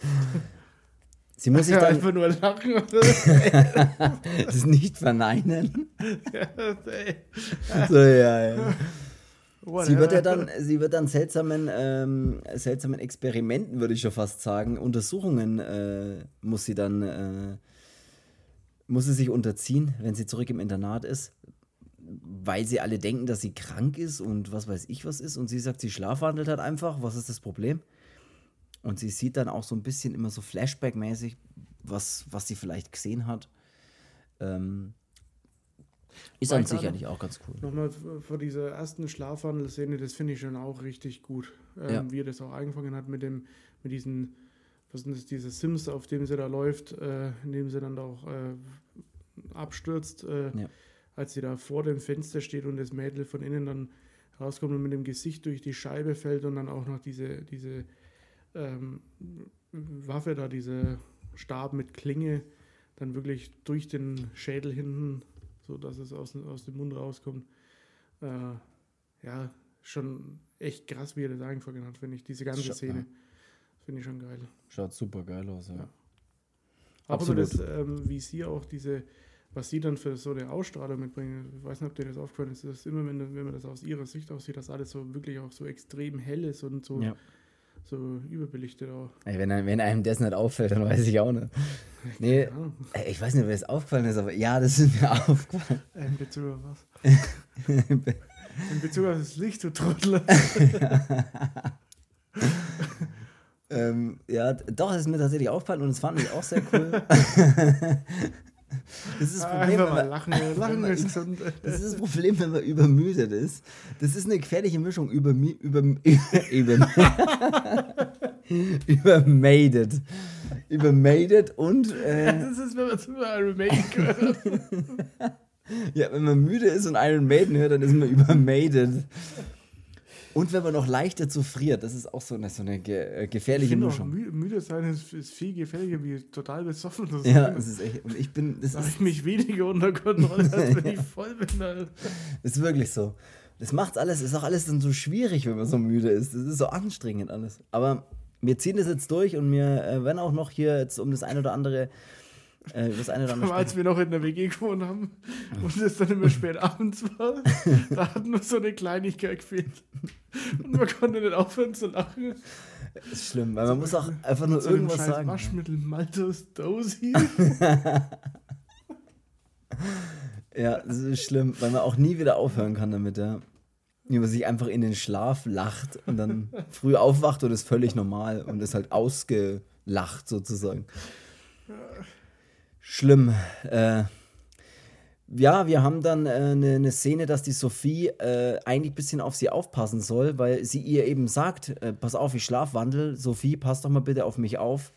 Sie muss sich dann einfach nur lachen oder das nicht verneinen. so ja, ja. Sie wird ja dann, sie wird dann seltsamen, ähm, seltsamen Experimenten, würde ich schon fast sagen, Untersuchungen äh, muss sie dann, äh, muss sie sich unterziehen, wenn sie zurück im Internat ist, weil sie alle denken, dass sie krank ist und was weiß ich was ist und sie sagt, sie schlafwandelt halt einfach, was ist das Problem? Und sie sieht dann auch so ein bisschen immer so Flashback-mäßig, was, was sie vielleicht gesehen hat. Ähm, ist dann sicherlich auch ganz cool. Nochmal vor dieser ersten Schlafwandelszene, das finde ich schon auch richtig gut. Ähm, ja. Wie er das auch eingefangen hat mit dem, mit diesen, was sind das, diese Sims, auf dem sie da läuft, äh, in dem sie dann auch äh, abstürzt, äh, ja. Als sie da vor dem Fenster steht und das Mädel von innen dann rauskommt und mit dem Gesicht durch die Scheibe fällt und dann auch noch diese, diese ähm, Waffe da, diese Stab mit Klinge, dann wirklich durch den Schädel hinten so dass es aus, aus dem Mund rauskommt. Äh, ja, schon echt krass, wie er das eingefangen hat, finde ich. Diese ganze Schaut, Szene. Finde ich schon geil. Schaut super geil aus, ja. ja. Aber das, ähm, wie sie auch diese, was sie dann für so eine Ausstrahlung mitbringen, ich weiß nicht, ob dir das aufgefallen ist, dass immer, wenn, wenn man das aus ihrer Sicht aussieht, dass alles so wirklich auch so extrem hell ist und so ja so überbelichtet auch. Ey, wenn, wenn einem das nicht auffällt, dann weiß ich auch nicht. Nee, ja. ich weiß nicht, wer es aufgefallen ist, aber ja, das ist mir aufgefallen. In Bezug auf was? In Bezug auf das Licht, du Trottel. ähm, ja, doch, das ist mir tatsächlich aufgefallen und das fand ich auch sehr cool. Das ist das Problem, wenn man, lachen, lachen man, ist gesund. Das ist das Problem, wenn man übermüdet ist. Das ist eine gefährliche Mischung über über über übermated. Übermated und äh, Das ist, wenn man zu Iron Maiden gehört. ja, wenn man müde ist und Iron Maiden hört, dann ist man übermated. Und wenn man noch leicht dazu friert, das ist auch so eine, so eine ge äh, gefährliche ich Mischung. Mü müde sein ist, ist, viel gefährlicher, wie total besoffen zu sein. Ja, das ist echt. Und ich bin. Das da habe ich mich weniger unter Kontrolle, als wenn ich voll bin. Alter. Ist wirklich so. Das macht alles, ist auch alles dann so schwierig, wenn man so müde ist. Das ist so anstrengend alles. Aber wir ziehen das jetzt durch und wir äh, werden auch noch hier jetzt um das ein oder andere äh, das eine oder andere Als wir noch in der WG gewohnt haben und es dann immer spät abends war, da hat nur so eine Kleinigkeit gefehlt. Und man konnte nicht aufhören zu lachen. Das ist schlimm, weil man muss auch einfach nur so irgendwas sagen. Waschmittel Maltos Dosi. ja, das ist schlimm, weil man auch nie wieder aufhören kann damit, ja. wie man sich einfach in den Schlaf lacht und dann früh aufwacht und ist völlig normal und ist halt ausgelacht sozusagen. Schlimm. Äh, ja, wir haben dann eine äh, ne Szene, dass die Sophie äh, eigentlich ein bisschen auf sie aufpassen soll, weil sie ihr eben sagt, äh, pass auf, ich schlafwandel, Sophie, pass doch mal bitte auf mich auf.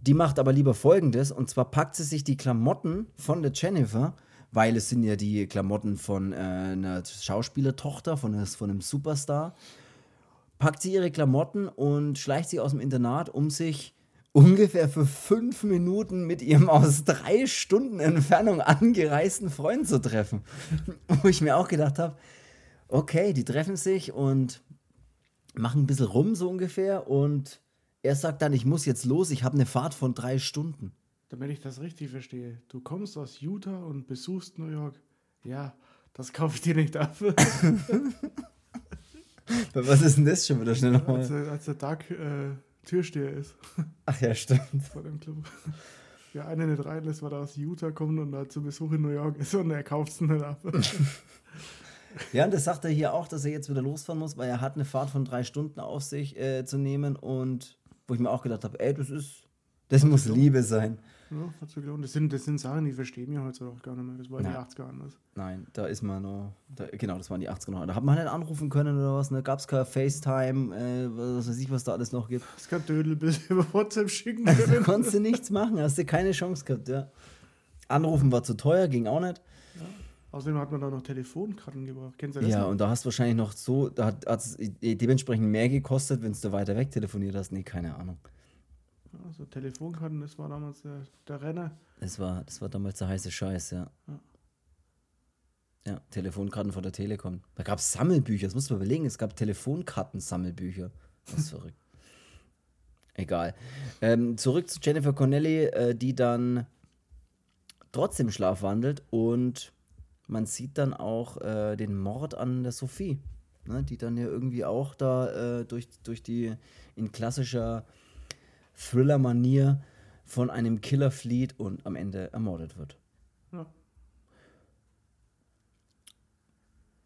Die macht aber lieber folgendes, und zwar packt sie sich die Klamotten von der Jennifer, weil es sind ja die Klamotten von äh, einer Schauspielertochter, von, von einem Superstar, packt sie ihre Klamotten und schleicht sie aus dem Internat, um sich ungefähr für fünf Minuten mit ihrem aus drei Stunden Entfernung angereisten Freund zu treffen. Wo ich mir auch gedacht habe, okay, die treffen sich und machen ein bisschen rum so ungefähr und er sagt dann, ich muss jetzt los, ich habe eine Fahrt von drei Stunden. Damit ich das richtig verstehe, du kommst aus Utah und besuchst New York. Ja, das kaufe ich dir nicht ab. Was ist denn das schon wieder schnell nochmal? Als, als der Doug äh, Türsteher ist. Ach ja, stimmt. Vor dem Club. Ja, eine nicht reinlässt, weil er aus Utah kommt und da zu Besuch in New York ist und er kauft es nicht ab. ja, und das sagt er hier auch, dass er jetzt wieder losfahren muss, weil er hat eine Fahrt von drei Stunden auf sich äh, zu nehmen und wo ich mir auch gedacht habe, ey, das ist, das muss Liebe sein. Ja, gelohnt. Das sind, das sind Sachen, die verstehen wir heute auch gar nicht mehr. Das war in den 80er anders. Nein, da ist man noch. Da, genau, das waren die 80er noch. Da hat man halt anrufen können oder was. Ne? Gab es kein FaceTime, äh, was weiß ich, was da alles noch gibt. Es gab Dödelbild über WhatsApp schicken können. da konntest du nichts machen, hast du keine Chance gehabt, ja. Anrufen war zu teuer, ging auch nicht. Ja. Außerdem hat man da noch Telefonkarten gebraucht. Kennst du das? Ja, noch? und da hast du wahrscheinlich noch so, da hat es dementsprechend mehr gekostet, wenn du weiter weg telefoniert hast. Nee, keine Ahnung. Also Telefonkarten, das war damals der, der Renner. Das war, das war damals der heiße Scheiß, ja. Ja, ja Telefonkarten von der Telekom. Da gab es Sammelbücher, das muss man überlegen, es gab Telefonkarten-Sammelbücher. Das ist verrückt. Egal. Ähm, zurück zu Jennifer Connelly, äh, die dann trotzdem schlafwandelt und man sieht dann auch äh, den Mord an der Sophie, ne, die dann ja irgendwie auch da äh, durch, durch die in klassischer Thriller-Manier von einem Killer flieht und am Ende ermordet wird. Ja.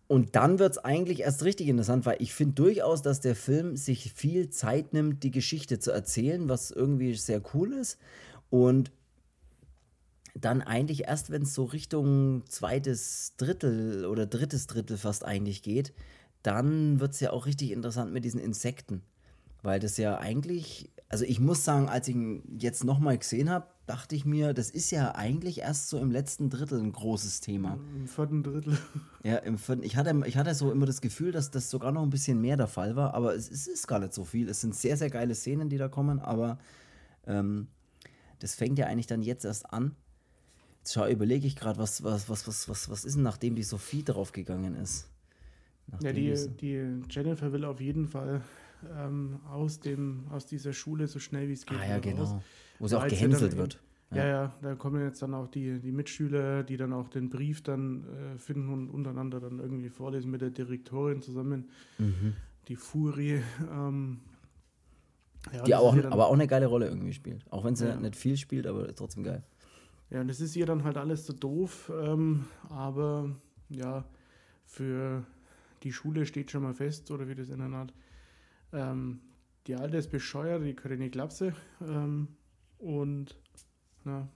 Und dann wird es eigentlich erst richtig interessant, weil ich finde durchaus, dass der Film sich viel Zeit nimmt, die Geschichte zu erzählen, was irgendwie sehr cool ist. Und dann eigentlich erst, wenn es so Richtung zweites Drittel oder drittes Drittel fast eigentlich geht, dann wird es ja auch richtig interessant mit diesen Insekten. Weil das ja eigentlich also ich muss sagen, als ich ihn jetzt nochmal gesehen habe, dachte ich mir, das ist ja eigentlich erst so im letzten Drittel ein großes Thema. Im vierten Drittel. Ja, im vierten. Ich hatte, ich hatte so immer das Gefühl, dass das sogar noch ein bisschen mehr der Fall war, aber es, es ist gar nicht so viel. Es sind sehr, sehr geile Szenen, die da kommen, aber ähm, das fängt ja eigentlich dann jetzt erst an. Jetzt schau, überlege ich gerade, was, was, was, was, was, was ist denn, nachdem die Sophie draufgegangen ist? Nachdem ja, die, die Jennifer will auf jeden Fall ähm, aus, dem, aus dieser Schule so schnell wie es geht. Ah ja, genau. Raus. Wo sie auch gehänselt wird. Ja. ja, da kommen jetzt dann auch die, die Mitschüler, die dann auch den Brief dann äh, finden und untereinander dann irgendwie vorlesen mit der Direktorin zusammen. Mhm. Die Furie. Ähm, ja, die auch, aber auch eine geile Rolle irgendwie spielt. Auch wenn sie ja. nicht viel spielt, aber trotzdem geil. Ja, und das ist ihr dann halt alles so doof, ähm, aber ja, für die Schule steht schon mal fest, oder wie das in der Art. Ähm, die Alte ist bescheuert, die können nicht Klapse. Ähm, und na,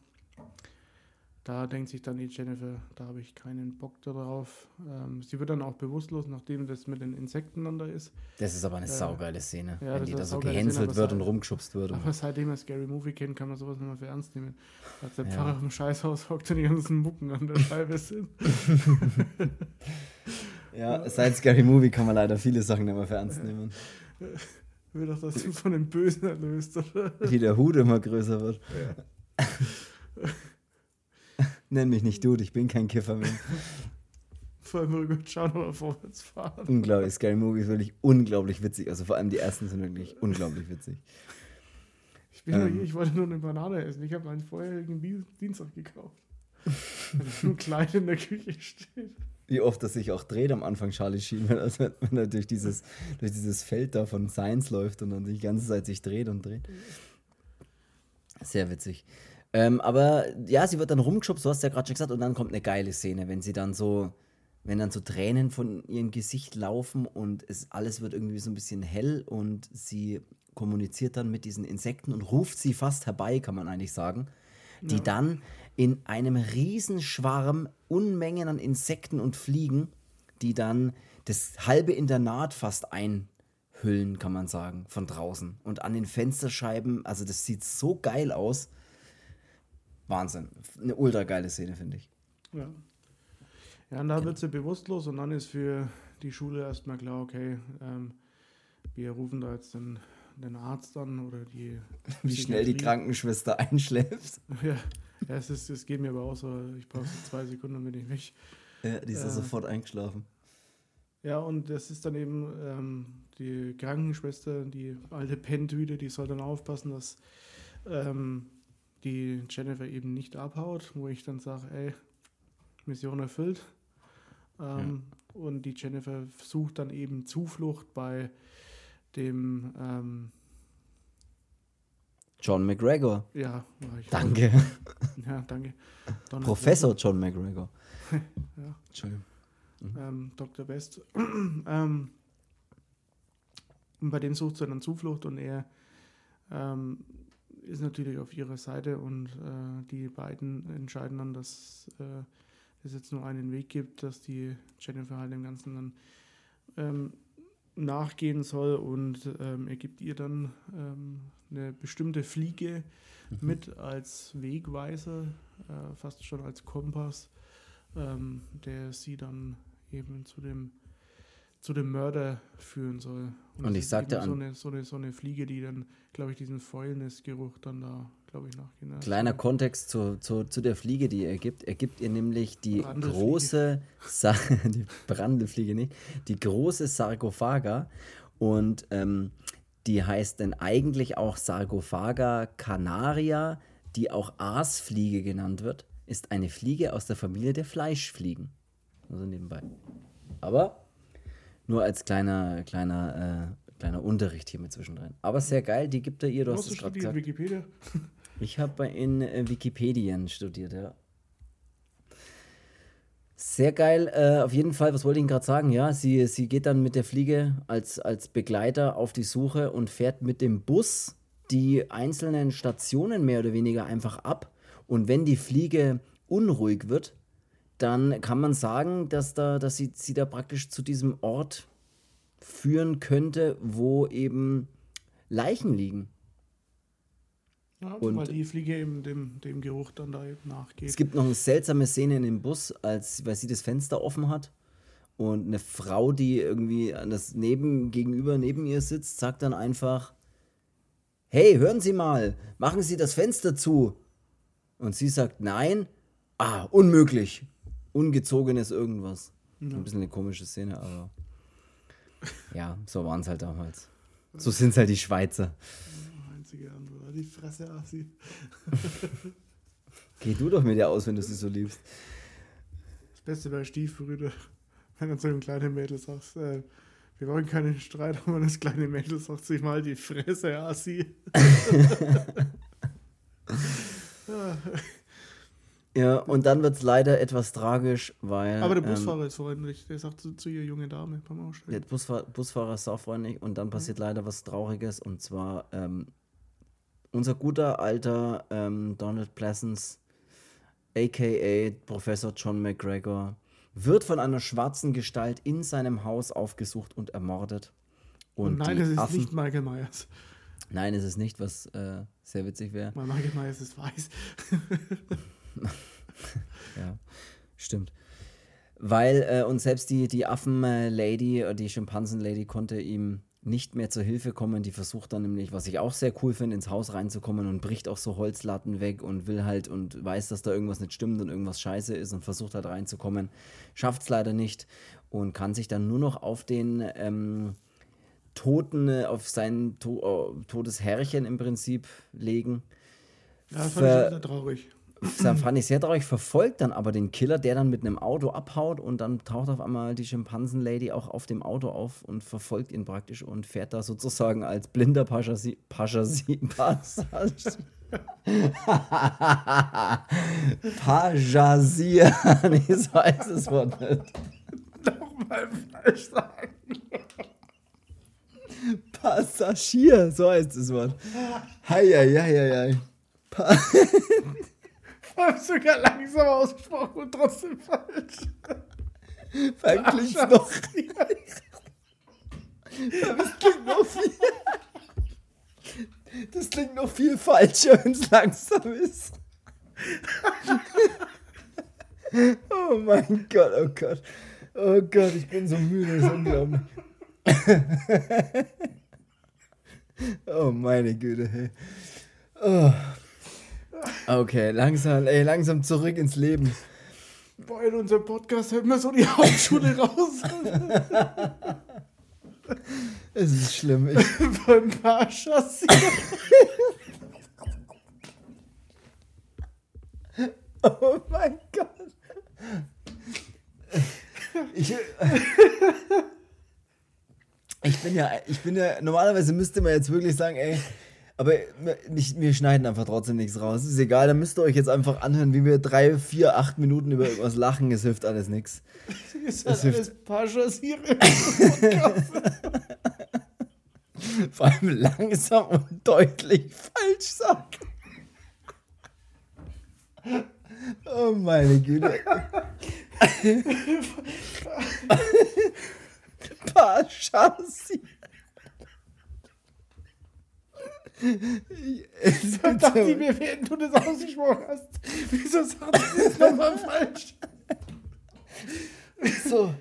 da denkt sich dann die Jennifer, da habe ich keinen Bock darauf. Ähm, sie wird dann auch bewusstlos, nachdem das mit den Insekten dann da ist. Das ist aber eine äh, saugeile Szene, ja, wenn die da so gehänselt Szene, wird und rumgeschubst wird. Aber seitdem er Scary Movie kennt, kann man sowas nicht mehr für ernst nehmen. Als der ja. Pfarrer im Scheißhaus hockt und die ganzen Mucken an der Scheibe sind. ja, seit Scary Movie kann man leider viele Sachen nicht mehr für ernst nehmen. will doch, dass du von dem Bösen erlöst, oder? Wie der Hut immer größer wird. Ja. Nenn mich nicht Dude, ich bin kein Kiffer mehr. Vor allem rückwärts schauen oder vorwärts fahren. Unglaublich, Scary Movie ist wirklich unglaublich witzig. Also vor allem die ersten sind wirklich unglaublich witzig. Ich, bin ähm, hier, ich wollte nur eine Banane essen. Ich habe meinen vorherigen Dienstag gekauft. Weil nur klein in der Küche steht wie oft das sich auch dreht am Anfang Charlie Sheen, wenn er, wenn er durch, dieses, durch dieses Feld da von Science läuft und dann die ganze Zeit sich dreht und dreht. Sehr witzig. Ähm, aber ja, sie wird dann rumgeschubst, du hast ja gerade schon gesagt, und dann kommt eine geile Szene, wenn sie dann so wenn dann so Tränen von ihrem Gesicht laufen und es alles wird irgendwie so ein bisschen hell und sie kommuniziert dann mit diesen Insekten und ruft sie fast herbei, kann man eigentlich sagen, die Ja. dann in einem Riesenschwarm Unmengen an Insekten und Fliegen, die dann das halbe Internat fast einhüllen, kann man sagen, von draußen. Und an den Fensterscheiben, also das sieht so geil aus. Wahnsinn. Eine ultra geile Szene, finde ich. Ja. Ja, und da wird sie bewusstlos und dann ist für die Schule erstmal klar, okay, ähm, wir rufen da jetzt den, den Arzt an oder die. Wie schnell die. Krankenschwester einschläft. Ja es, ist, es geht mir aber auch so, ich brauche so zwei Sekunden, bin ich weg. Ja, die ist ja Äh. sofort eingeschlafen. Ja, und das ist dann eben ähm, die Krankenschwester, die alte Penntüte, die soll dann aufpassen, dass ähm, die Jennifer eben nicht abhaut, wo ich dann sage, ey, Mission erfüllt. Ähm, Und die Jennifer sucht dann eben Zuflucht bei dem, ähm, John McGregor. ja, Danke. Ja, danke. Donald Professor John McGregor. Ja. Entschuldigung. ähm, Dr. Best. ähm, und bei dem sucht sie dann Zuflucht und er ähm, ist natürlich auf ihrer Seite und äh, die beiden entscheiden dann, dass äh, es jetzt nur einen Weg gibt, dass die Jennifer halt dem Ganzen dann ähm, nachgehen soll und ähm, er gibt ihr dann ähm, eine bestimmte Fliege mit als Wegweiser, äh, fast schon als Kompass, ähm, der sie dann eben zu dem zu dem Mörder führen soll. Und das ich sagte eben so an- eine, so, eine, so eine Fliege, die dann, glaube ich, diesen Fäulnisgeruch dann da, glaube ich, nachgehen. lässt. Kleiner Kontext zu, zu, zu der Fliege, die er gibt. Er gibt ihr nämlich die große, Sa die Brandelfliege nicht, die große Sargophaga und ähm, die heißt dann eigentlich auch Sargophaga canaria, die auch Aasfliege genannt wird, ist eine Fliege aus der Familie der Fleischfliegen. Also nebenbei. Aber nur als kleiner, kleiner, äh, kleiner Unterricht hier mit zwischendrin. Aber sehr geil, die gibt er ihr, du Du hast hast es gerade studiert gesagt. Wikipedia? Ich habe in äh, Wikipedien studiert, ja. Sehr geil. Äh, auf jeden Fall, was wollte ich Ihnen gerade sagen? Ja, sie, sie geht dann mit der Fliege als, als Begleiter auf die Suche und fährt mit dem Bus die einzelnen Stationen mehr oder weniger einfach ab. Und wenn die Fliege unruhig wird, dann kann man sagen, dass, da, dass sie, sie da praktisch zu diesem Ort führen könnte, wo eben Leichen liegen. Ja, Und- weil die Fliege eben dem, dem Geruch dann da eben nachgeht. Es gibt noch eine seltsame Szene in dem Bus, als weil sie das Fenster offen hat und eine Frau, die irgendwie an das neben gegenüber neben ihr sitzt, sagt dann einfach: Hey, hören Sie mal, machen Sie das Fenster zu. Und sie sagt: Nein, ah, unmöglich, ungezogenes irgendwas. Ein bisschen eine komische Szene, aber ja, so waren es halt damals. So sind es halt die Schweizer. Einzige Antwort. Die Fresse, Asi. Geh du doch mit ihr aus, wenn du sie so liebst. Das Beste bei Stiefbrüder, wenn du zu dem kleinen Mädel sagst, äh, wir wollen keinen Streit, aber das kleine Mädel sagt sich mal die Fresse, Asi. ja, Ja, und dann wird es leider etwas tragisch, weil. aber der ähm, Busfahrer ist freundlich. Der sagt zu, zu ihr junge Dame beim Der Aussteigen. Busfahr Busfahrer ist saufreundlich und dann passiert leider was Trauriges und zwar ähm, unser guter alter ähm, Donald Pleasance, aka Professor John McGregor, wird von einer schwarzen Gestalt in seinem Haus aufgesucht und ermordet. Und Und nein, es ist Affen, nicht Michael Myers. Nein, es ist nicht, was äh, sehr witzig wäre. Michael Myers ist weiß. Ja, stimmt. Weil, äh, und selbst die, die Affen-Lady, äh, die Schimpansen-Lady konnte ihm nicht mehr zur Hilfe kommen. Die versucht dann nämlich, was ich auch sehr cool finde, ins Haus reinzukommen und bricht auch so Holzlatten weg und will halt und weiß, dass da irgendwas nicht stimmt und irgendwas scheiße ist und versucht halt reinzukommen. Schafft es leider nicht und kann sich dann nur noch auf den ähm, Toten, äh, auf sein to äh, totes Herrchen im Prinzip legen. Ja, das fand ich Ver- auch sehr traurig. Das fand ich sehr traurig, verfolgt dann aber den Killer, der dann mit einem Auto abhaut und dann taucht auf einmal die Schimpansen-Lady auch auf dem Auto auf und verfolgt ihn praktisch und fährt da sozusagen als blinder Passagier. Passagier. Passagier. Passagier. nee, so heißt das Wort nicht. falsch sagen. Passagier, so heißt das Wort. Hei, hei, hei, hei. Pa sogar langsam ausgesprochen und trotzdem falsch. Eigentlich noch. Das klingt noch viel. Das klingt noch viel falscher, wenn es langsam ist. Oh mein Gott, oh Gott. Oh Gott, ich bin so müde, das ist unglaublich. oh meine Güte, hey. Oh. Okay, langsam, ey, langsam zurück ins Leben. Boah, in unserem Podcast hört man so die Hauptschule raus. Es ist schlimm. Ich Beim Paarchassis. oh mein Gott. Ich, ich bin ja, ich bin ja, normalerweise müsste man jetzt wirklich sagen, ey, aber wir, wir schneiden einfach trotzdem nichts raus. Ist egal, dann müsst ihr euch jetzt einfach anhören, wie wir drei, vier, acht Minuten über irgendwas lachen. Es hilft alles nichts. Ist das alles Paschassiere? Vor allem langsam und deutlich falsch sagen. Oh meine Güte. Paschassi. Ich dachte mir, während du das ausgesprochen hast, wieso sagst du das nochmal falsch? So.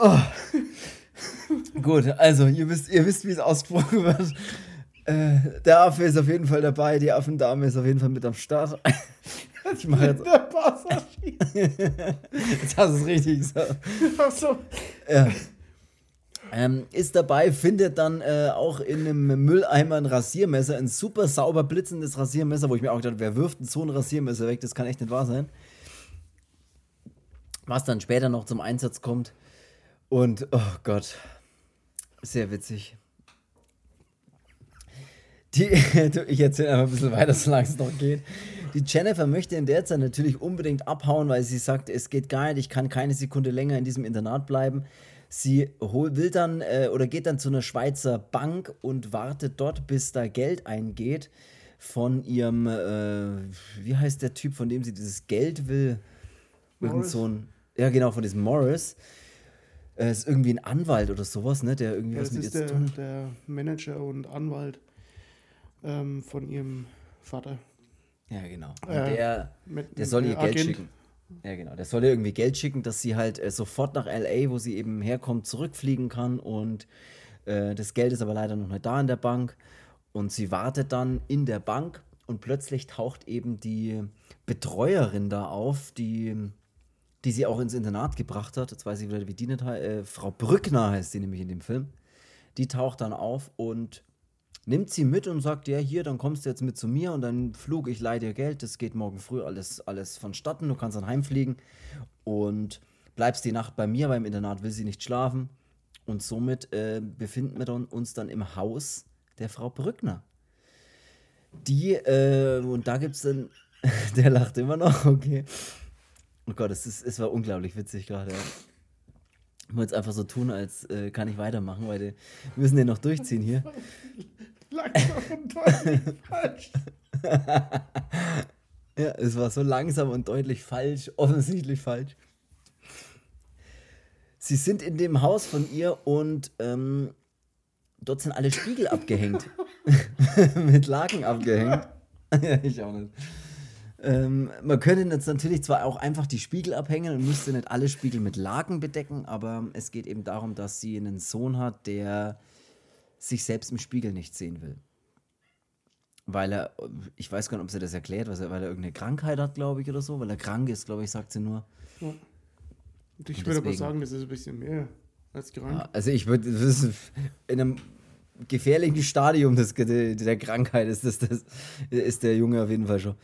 Oh. Gut, also ihr wisst, ihr wisst, wie es ausgesprochen wird. Äh, der Affe ist auf jeden Fall dabei, die Affendame ist auf jeden Fall mit am Start. Ich mache jetzt. Der Passagier. Jetzt hast du es richtig gesagt. Ach so. Ja. Ähm, ist dabei, findet dann äh, auch in einem Mülleimer ein Rasiermesser, ein super sauber blitzendes Rasiermesser, wo ich mir auch dachte, wer wirft denn so ein Rasiermesser weg? Das kann echt nicht wahr sein. Was dann später noch zum Einsatz kommt. Und, oh Gott, sehr witzig. Die, ich erzähle einfach ein bisschen weiter, solange es noch geht. Die Jennifer möchte in der Zeit natürlich unbedingt abhauen, weil sie sagt, es geht gar nicht, ich kann keine Sekunde länger in diesem Internat bleiben. Sie will dann äh, oder geht dann zu einer Schweizer Bank und wartet dort, bis da Geld eingeht von ihrem, äh, wie heißt der Typ, von dem sie dieses Geld will? Irgend so ein, ja genau, von diesem Morris. Äh, ist irgendwie ein Anwalt oder sowas, ne? Der irgendwie Ja, was mit ist der, tun der Manager und Anwalt ähm, von ihrem Vater. Ja, genau. Äh, der, der soll ihr mit Geld Agent. schicken. Ja, genau. Der soll ihr irgendwie Geld schicken, dass sie halt äh, sofort nach LA, wo sie eben herkommt, zurückfliegen kann. Und äh, das Geld ist aber leider noch nicht da in der Bank. Und sie wartet dann in der Bank und plötzlich taucht eben die Betreuerin da auf, die, die sie auch ins Internat gebracht hat. Jetzt weiß ich wieder, wie die nicht heißt. Äh, Frau Brückner heißt sie nämlich in dem Film. Die taucht dann auf und nimmt sie mit und sagt, ja, hier, dann kommst du jetzt mit zu mir und dann Flug, ich leih dir Geld, das geht morgen früh alles, alles vonstatten, du kannst dann heimfliegen und bleibst die Nacht bei mir, weil im Internat will sie nicht schlafen. Und somit äh, befinden wir dann, uns dann im Haus der Frau Brückner. Die, äh, und da gibt es dann, der lacht immer noch, okay. Oh Gott, es, ist, es war unglaublich witzig gerade. Ich wollte jetzt einfach so tun, als äh, kann ich weitermachen, weil wir müssen den noch durchziehen hier. Langsam und deutlich falsch. Ja, es war so langsam und deutlich falsch, offensichtlich falsch. Sie sind in dem Haus von ihr und ähm, dort sind alle Spiegel abgehängt. Mit Laken abgehängt. ja, ich auch nicht. Ähm, man könnte jetzt natürlich zwar auch einfach die Spiegel abhängen und müsste nicht alle Spiegel mit Laken bedecken, aber es geht eben darum, dass sie einen Sohn hat, der sich selbst im Spiegel nicht sehen will. Weil er, ich weiß gar nicht, ob sie das erklärt, was er, weil er irgendeine Krankheit hat, glaube ich, oder so, weil er krank ist, glaube ich, sagt sie nur. Und ich Und würde aber sagen, das ist ein bisschen mehr als krank. Ja, also ich würde, das ist in einem gefährlichen Stadium des, der, der Krankheit ist, das, das, ist der Junge auf jeden Fall schon.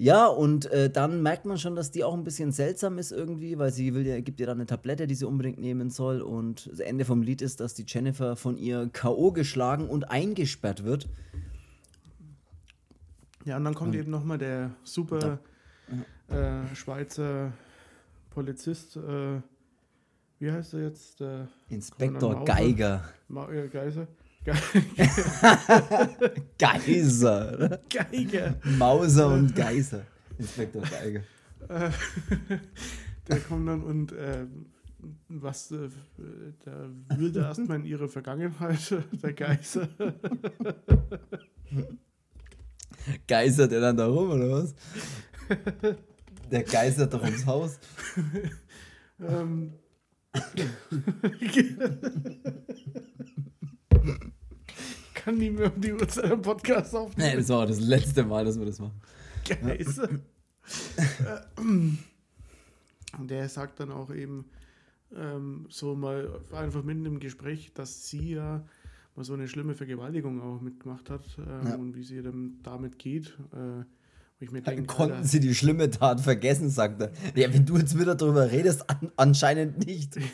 Ja, und äh, dann merkt man schon, dass die auch ein bisschen seltsam ist irgendwie, weil sie will ja, gibt ihr dann eine Tablette, die sie unbedingt nehmen soll. Und das Ende vom Lied ist, dass die Jennifer von ihr K.O. geschlagen und eingesperrt wird. Ja, und dann kommt Und- eben nochmal der super äh, Schweizer Polizist, äh, wie heißt er jetzt? Der Inspektor. Geiger. Geiser? Ge Geiser. Geiger. Mauser und Geiser. Inspektor Geiger. Äh, der kommt dann und äh, was, äh, da will der erstmal in ihre Vergangenheit, der Geiser. Geisert er dann da rum, oder was? Der geisert doch ums Haus. ähm, kann nie mehr um die Uhrzeit am Podcast Nee, aufnehmen. das war auch das letzte Mal, dass wir das machen. Geiser. Und der sagt dann auch eben ähm, so mal einfach mitten im Gespräch, dass sie ja mal so eine schlimme Vergewaltigung auch mitgemacht hat ähm, Ja. und wie sie dann damit geht. Äh, wo ich mir denke, Konnten Alter, sie die schlimme Tat vergessen, sagt er. Ja, wenn du jetzt wieder drüber redest, an, anscheinend nicht.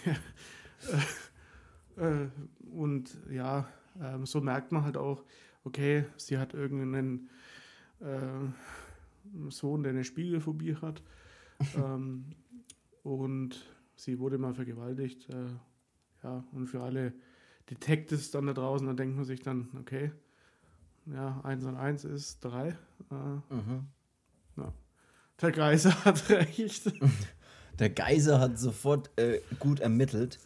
Äh, und ja, ähm, so merkt man halt auch, okay, sie hat irgendeinen äh, Sohn, der eine Spiegelphobie hat. ähm, und sie wurde mal vergewaltigt. Äh, ja, und für alle Detectives dann da draußen, da denkt man sich dann, okay, ja, 1 und 1 ist 3. Äh, Mhm. der Geiser hat recht. Der Geiser hat sofort äh, gut ermittelt.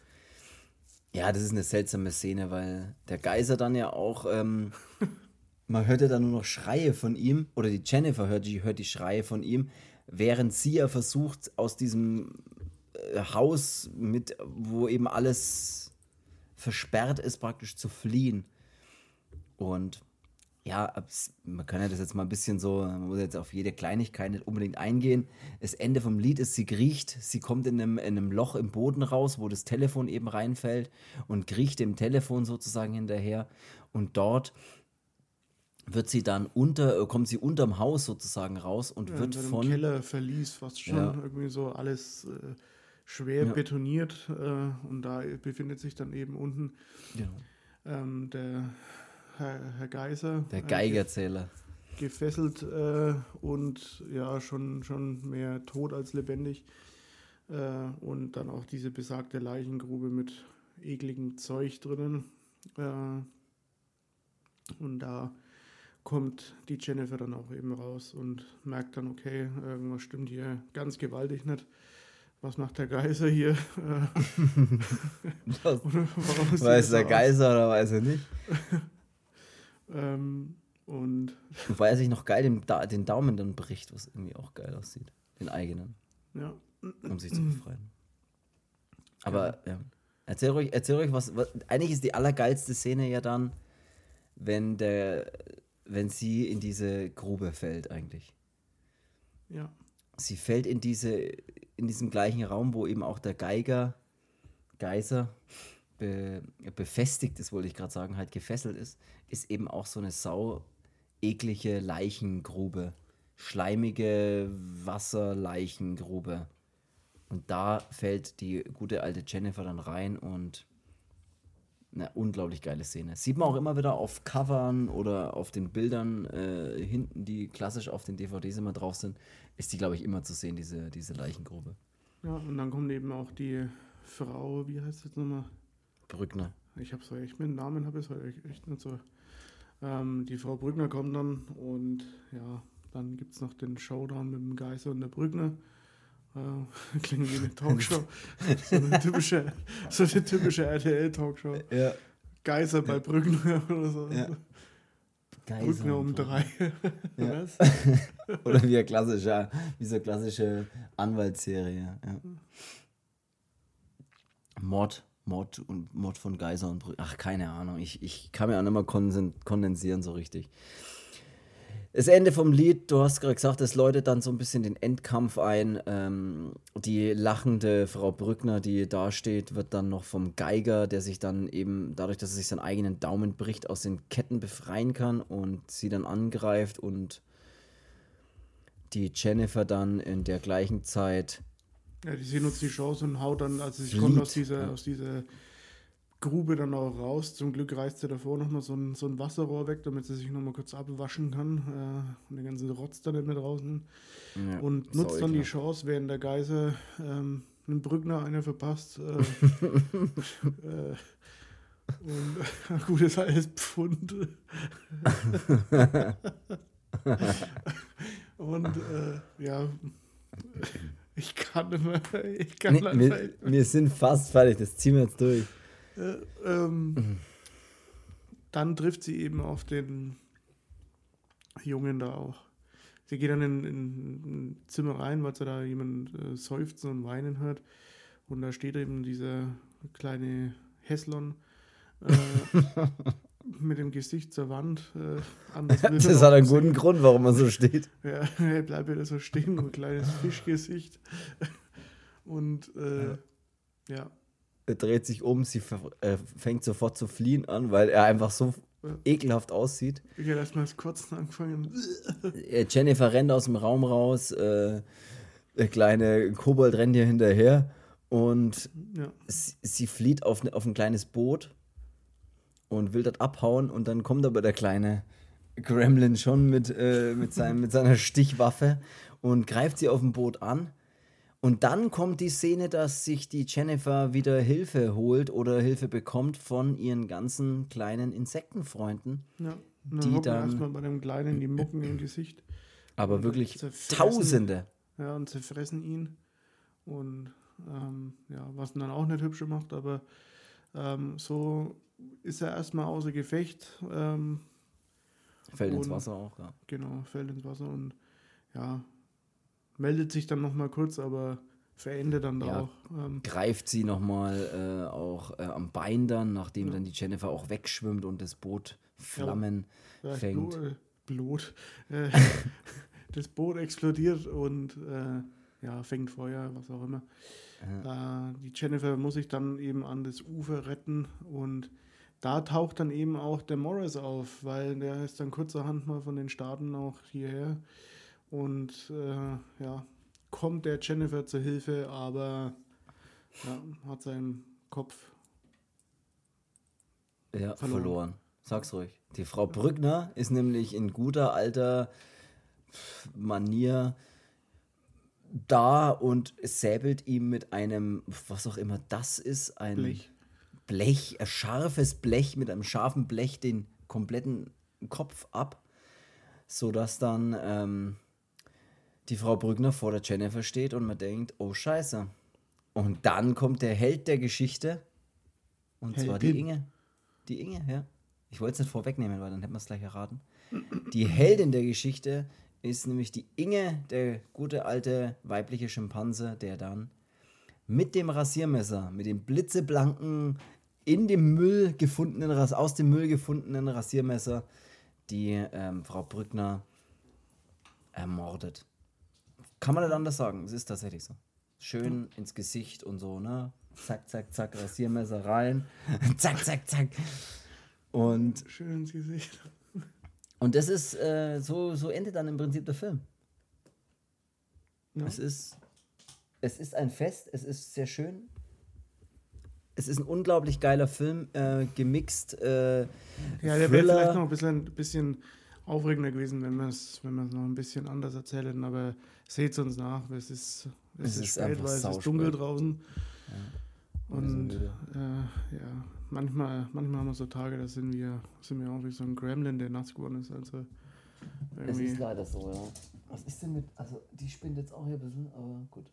Ja, das ist eine seltsame Szene, weil der Geiser dann ja auch, ähm, man hört ja dann nur noch Schreie von ihm, oder die Jennifer hört die, hört die Schreie von ihm, während sie ja versucht, aus diesem äh, Haus, mit, wo eben alles versperrt ist, praktisch zu fliehen. Und ja, man kann ja das jetzt mal ein bisschen so, man muss jetzt auf jede Kleinigkeit nicht unbedingt eingehen. Das Ende vom Lied ist, sie kriecht, sie kommt in einem, in einem Loch im Boden raus, wo das Telefon eben reinfällt und kriecht dem Telefon sozusagen hinterher. Und dort wird sie dann unter, äh, kommt sie unterm Haus sozusagen raus und Ja, wird von. Keller verließ fast schon Ja. irgendwie so alles äh, schwer Ja. betoniert äh, und da befindet sich dann eben unten Genau, ähm, der Herr, Herr Geiser der äh, Geigerzähler. ge- gefesselt äh, und ja schon schon mehr tot als lebendig äh, und dann auch diese besagte Leichengrube mit ekligem Zeug drinnen äh, und da kommt die Jennifer dann auch eben raus und merkt dann, okay, irgendwas stimmt hier ganz gewaltig nicht. Was macht der Geiser hier? Was? Weiß er der Geiser oder weiß er nicht? Ähm, und Wobei er sich noch geil den, Da- den Daumen dann bricht, was irgendwie auch geil aussieht. Den eigenen. ja, um sich zu befreien. Aber ja. Erzähl ruhig, erzähl ruhig was, was. Eigentlich ist die allergeilste Szene ja dann, wenn der, wenn sie in diese Grube fällt eigentlich. ja, Sie fällt in diese, in diesem gleichen Raum, wo eben auch der Geiger, Geiser, be, befestigt ist, wollte ich gerade sagen, halt gefesselt ist, ist eben auch so eine sau eklige Leichengrube. Schleimige Wasserleichengrube. Und da fällt die gute alte Jennifer dann rein und eine unglaublich geile Szene. Sieht man auch immer wieder auf Covern oder auf den Bildern äh, hinten, die klassisch auf den DVDs immer drauf sind, ist die, glaube ich, immer zu sehen, diese, diese Leichengrube. ja, und dann kommt eben auch die Frau, wie heißt das nochmal? Brückner. Ich habe so echt mit dem Namen habe ich es heute echt nicht so. Ähm, die Frau Brückner kommt dann und ja, dann gibt es noch den Showdown mit dem Geiser und der Brückner. Äh, klingt wie eine Talkshow. so eine typische, so eine typische RTL-Talkshow. Ja. Geiser bei Brückner oder so. Ja. Brückner um drei. Ja. Oder wie, ein klassischer, wie so eine klassische Anwaltsserie. Ja. Mord, Mord und Mord von Geiser und Brü Ach, keine Ahnung. Ich, ich kann mir auch nicht mal konsen- kondensieren so richtig. Das Ende vom Lied, du hast gerade gesagt, es läutet dann so ein bisschen den Endkampf ein. Ähm, die lachende Frau Brückner, die da steht, wird dann noch vom Geiger, der sich dann eben, dadurch, dass er sich seinen eigenen Daumen bricht, aus den Ketten befreien kann und sie dann angreift und die Jennifer dann in der gleichen Zeit Ja, die sehen uns die Chance und haut dann, also sie kommt aus dieser, ja. aus dieser Grube dann auch raus. Zum Glück reißt sie davor nochmal so ein, so ein Wasserrohr weg, damit sie sich nochmal kurz abwaschen kann äh, und den ganzen Rotz dann nicht mehr draußen. ja, und nutzt dann die. Chance, während der Geiser ähm, einem Brückner einer verpasst. Äh, äh, und ein gutes halbes Pfund. und äh, ja, ich kann immer. Ich kann nee, wir, wir, sind fast fertig, das ziehen wir jetzt durch. Äh, ähm, dann trifft sie eben auf den Jungen da auch. Sie geht dann in, in ein Zimmer rein, weil sie da jemand äh, seufzen und weinen hört. Und da steht eben dieser kleine Heslon äh, mit dem Gesicht zur Wand. Äh, das, das hat einen guten sehen. Grund, warum er so steht. Ja, er bleibt wieder so stehen, ein kleines Fischgesicht. Und äh, ja. ja. Er dreht sich um, sie äh, fängt sofort zu fliehen an, weil er einfach so ja. ekelhaft aussieht. Ich hätte erstmal das Kotzen angefangen. Jennifer rennt aus dem Raum raus, äh, der kleine Kobold rennt hier hinterher und ja. sie, sie, flieht auf, auf ein kleines Boot und will dort abhauen und dann kommt aber der kleine Gremlin schon mit, äh, mit, seinem, mit seiner Stichwaffe und greift sie auf dem Boot an. Und dann kommt die Szene, dass sich die Jennifer wieder Hilfe holt oder Hilfe bekommt von ihren ganzen kleinen Insektenfreunden. Ja, dann die dann erstmal bei dem Kleinen die Mucken im Gesicht. Aber wirklich Tausende. Ja, und zerfressen ihn. Und ähm, ja, was ihn dann auch nicht hübsch macht, aber ähm, so ist er erstmal außer Gefecht. Ähm, fällt ins Wasser auch, ja. Genau, fällt ins Wasser und ja, meldet sich dann nochmal kurz, aber verendet dann ja, auch. Ähm, greift sie nochmal äh, auch äh, am Bein dann, nachdem ja. dann die Jennifer auch wegschwimmt und das Boot Flammen ja, fängt. Blut, äh, Blut. Äh, das Boot explodiert und äh, ja, fängt Feuer, was auch immer. Äh, die Jennifer muss sich dann eben an das Ufer retten und da taucht dann eben auch der Morris auf, weil der ist dann kurzerhand mal von den Staaten auch hierher und äh, ja, kommt der Jennifer zur Hilfe, aber ja, hat seinen Kopf ja, verloren. verloren. Sag's ruhig. Die Frau Brückner ist nämlich in guter alter Manier da und säbelt ihm mit einem, was auch immer das ist, ein Blech. Blech, ein scharfes Blech mit einem scharfen Blech den kompletten Kopf ab, sodass dann ähm, die Frau Brückner vor der Jennifer steht und man denkt, oh Scheiße. Und dann kommt der Held der Geschichte und Heldin. zwar die Inge. Die Inge, ja. Ich wollte es nicht vorwegnehmen, weil dann hätten wir es gleich erraten. Die Heldin der Geschichte ist nämlich die Inge, der gute alte weibliche Schimpanse, der dann mit dem Rasiermesser, mit dem blitzeblanken, in dem Müll gefundenen, aus dem Müll gefundenen Rasiermesser die ähm, Frau Brückner ermordet. Kann man nicht anders sagen, es ist tatsächlich so. Schön ins Gesicht und so, ne? Zack, zack, zack, Rasiermesser rein. zack, zack, zack. Und schön ins Gesicht. Und das ist, äh, so, so endet dann im Prinzip der Film. Ja. Es, ist, es ist ein Fest, es ist sehr schön. Es ist ein unglaublich geiler Film, äh, gemixt. Äh, ja, der wäre vielleicht noch ein bisschen, bisschen aufregender gewesen, wenn wir es wenn noch ein bisschen anders erzählen, aber seht es uns nach, es ist, es, es ist, ist spät, weil es ist dunkel draußen. Ja. Und äh, ja, manchmal, manchmal haben wir so Tage, da sind wir, sind wir auch wie so ein Gremlin, der nass geworden ist. Also es ist leider so, ja. Was ist denn mit, also die spinnt jetzt auch hier ein bisschen, aber gut.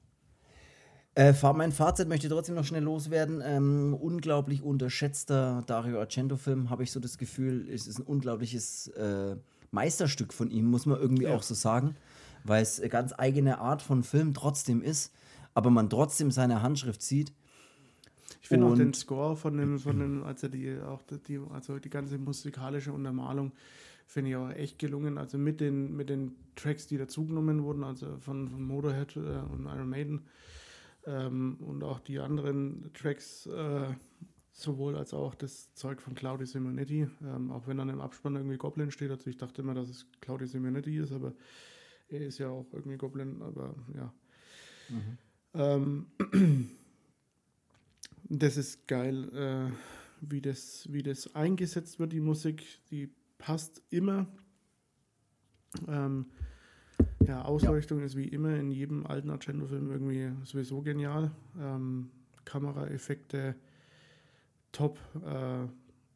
Äh, mein Fazit möchte ich trotzdem noch schnell loswerden. Ähm, unglaublich unterschätzter Dario Argento-Film, habe ich so das Gefühl. Es ist ein unglaubliches äh, Meisterstück von ihm, muss man irgendwie ja. auch so sagen, weil es eine ganz eigene Art von Film trotzdem ist, aber man trotzdem seine Handschrift sieht. Ich finde auch den Score von dem, von dem, also die, auch die, also die ganze musikalische Untermalung finde ich auch echt gelungen. Also mit den, mit den Tracks, die dazugenommen wurden, also von, von Motorhead äh, und Iron Maiden ähm, und auch die anderen Tracks, äh, sowohl als auch das Zeug von Claudio Simonetti, ähm, auch wenn dann im Abspann irgendwie Goblin steht. Also ich dachte immer, dass es Claudio Simonetti ist, aber er ist ja auch irgendwie Goblin, aber ja. Mhm. Ähm, das ist geil, äh, wie, das, wie das eingesetzt wird, die Musik, die passt immer. Ähm, Ja, Ausleuchtung ja. ist wie immer in jedem alten Argento-Film irgendwie sowieso genial. Ähm, Kameraeffekte top. Äh,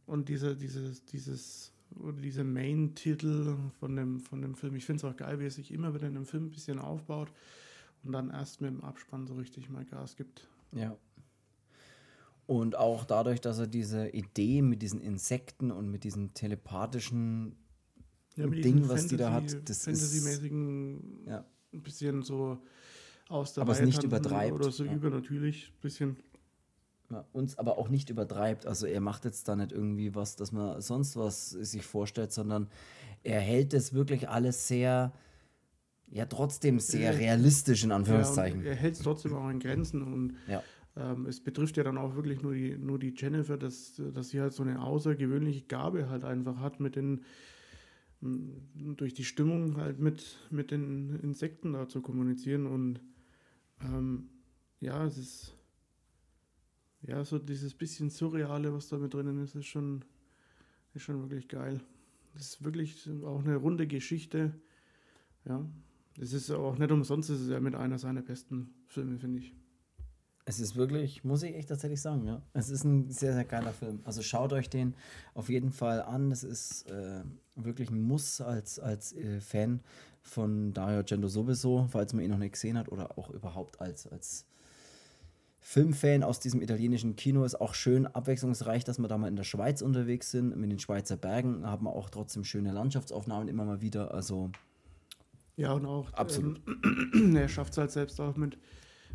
und diese, dieses, dieses, diese Main-Titel von dem, von dem Film, ich finde es auch geil, wie er sich immer wieder in dem Film ein bisschen aufbaut und dann erst mit dem Abspann so richtig mal Gas gibt. Ja. Und auch dadurch, dass er diese Idee mit diesen Insekten und mit diesem telepathischen ja, Ding, was Fantasy, die da hat, das Fantasy-mäßigen, ja. ein bisschen so aus der Aber es nicht übertreibt. Oder so ja. übernatürlich, bisschen. Ja, uns aber auch nicht übertreibt. Also er macht jetzt da nicht irgendwie was, dass man sonst was sich vorstellt, sondern er hält es wirklich alles sehr, ja trotzdem sehr realistisch in Anführungszeichen. Ja, er hält es trotzdem auch in Grenzen und ja. ähm, es betrifft ja dann auch wirklich nur die, nur die Jennifer, dass, dass sie halt so eine außergewöhnliche Gabe halt einfach hat mit den durch die Stimmung halt mit, mit den Insekten da zu kommunizieren und ähm, ja, es ist ja so dieses bisschen Surreale, was da mit drinnen ist, ist schon, ist schon wirklich geil. Das ist wirklich auch eine runde Geschichte. Ja, es ist auch nicht umsonst, es ist ja mit einer seiner besten Filme, finde ich. Es ist wirklich, muss ich echt tatsächlich sagen, ja. Es ist ein sehr, sehr geiler Film. Also schaut euch den auf jeden Fall an. Es ist äh, wirklich ein Muss als, als äh, Fan von Dario Argento sowieso, falls man ihn noch nicht gesehen hat oder auch überhaupt als, als Filmfan aus diesem italienischen Kino. Ist auch schön abwechslungsreich, dass wir da mal in der Schweiz unterwegs sind. Mit den Schweizer Bergen haben wir auch trotzdem schöne Landschaftsaufnahmen immer mal wieder. Also ja, und auch absolut. Ähm, er schafft es halt selbst auch mit,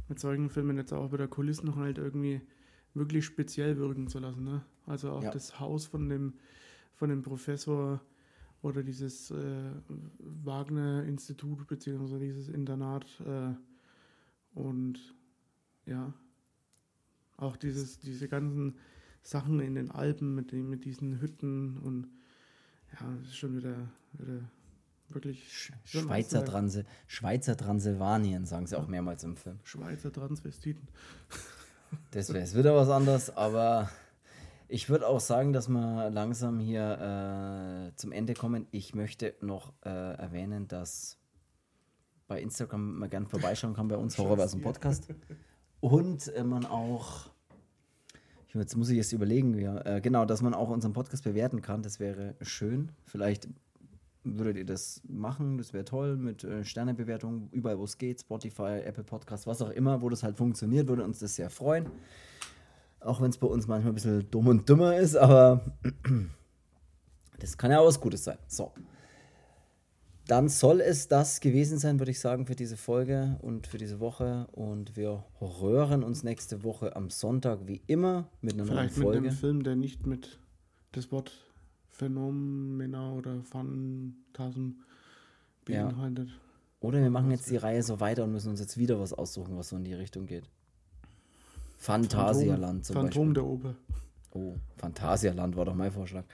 mit solchen Filmen jetzt auch wieder Kulissen halt irgendwie wirklich speziell wirken zu lassen. Ne? Also auch ja. das Haus von dem, von dem Professor oder dieses äh, Wagner-Institut beziehungsweise dieses Internat äh, und ja, auch dieses, diese ganzen Sachen in den Alpen mit, den, mit diesen Hütten und ja, das ist schon wieder, wieder wirklich Schweizer, Transil Schweizer Transsilvanien, sagen sie auch mehrmals im Film. Schweizer Transvestiten. Das wäre es wieder was anderes, aber ich würde auch sagen, dass wir langsam hier äh, zum Ende kommen. Ich möchte noch äh, erwähnen, dass bei Instagram man gerne vorbeischauen kann bei uns, Horrorverse Podcast. Und äh, man auch, jetzt muss ich jetzt überlegen, ja, äh, genau, dass man auch unseren Podcast bewerten kann. Das wäre schön. Vielleicht würdet ihr das machen, das wäre toll, mit äh, Sternebewertung, überall wo es geht, Spotify, Apple Podcast, was auch immer, wo das halt funktioniert, würde uns das sehr freuen. Auch wenn es bei uns manchmal ein bisschen dumm und dümmer ist, aber das kann ja auch was Gutes sein. So. Dann soll es das gewesen sein, würde ich sagen, für diese Folge und für diese Woche. Und wir hören uns nächste Woche am Sonntag wie immer mit einer Vielleicht neuen Folge. Mit einem Film, der nicht mit das Wort Phänomena oder Phantasm beinhaltet. Ja. Oder wir machen jetzt die Reihe so weiter und müssen uns jetzt wieder was aussuchen, was so in die Richtung geht. Phantasialand zum Phantom Beispiel. der Oper. Oh, Phantasialand war doch mein Vorschlag.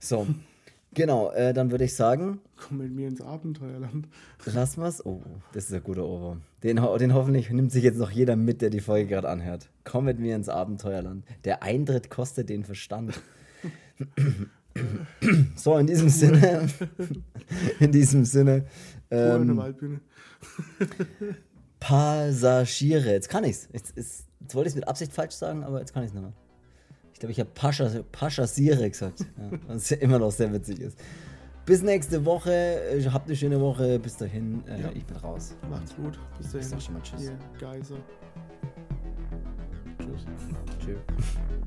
So, genau, äh, dann würde ich sagen. Komm mit mir ins Abenteuerland. Lass mal's. Oh, das ist ein guter Ohrwurm. Den, den hoffentlich nimmt sich jetzt noch jeder mit, der die Folge gerade anhört. Komm mit mir ins Abenteuerland. Der Eintritt kostet den Verstand. So, in diesem Sinne. in diesem Sinne. Ähm, Passagiere. Jetzt kann ich's. Jetzt, jetzt, jetzt wollte ich es mit Absicht falsch sagen, aber jetzt kann ich es nicht mehr. Ich glaube, ich habe Pascha, Paschassiere gesagt. Ja, was ja immer noch sehr witzig ist. Bis nächste Woche. Habt eine schöne Woche. Bis dahin. Äh, ja. Ich bin raus. Macht's gut. Bis dahin. Ich sag schon mal Tschüss. Geiser. Tschüss. Tschüss.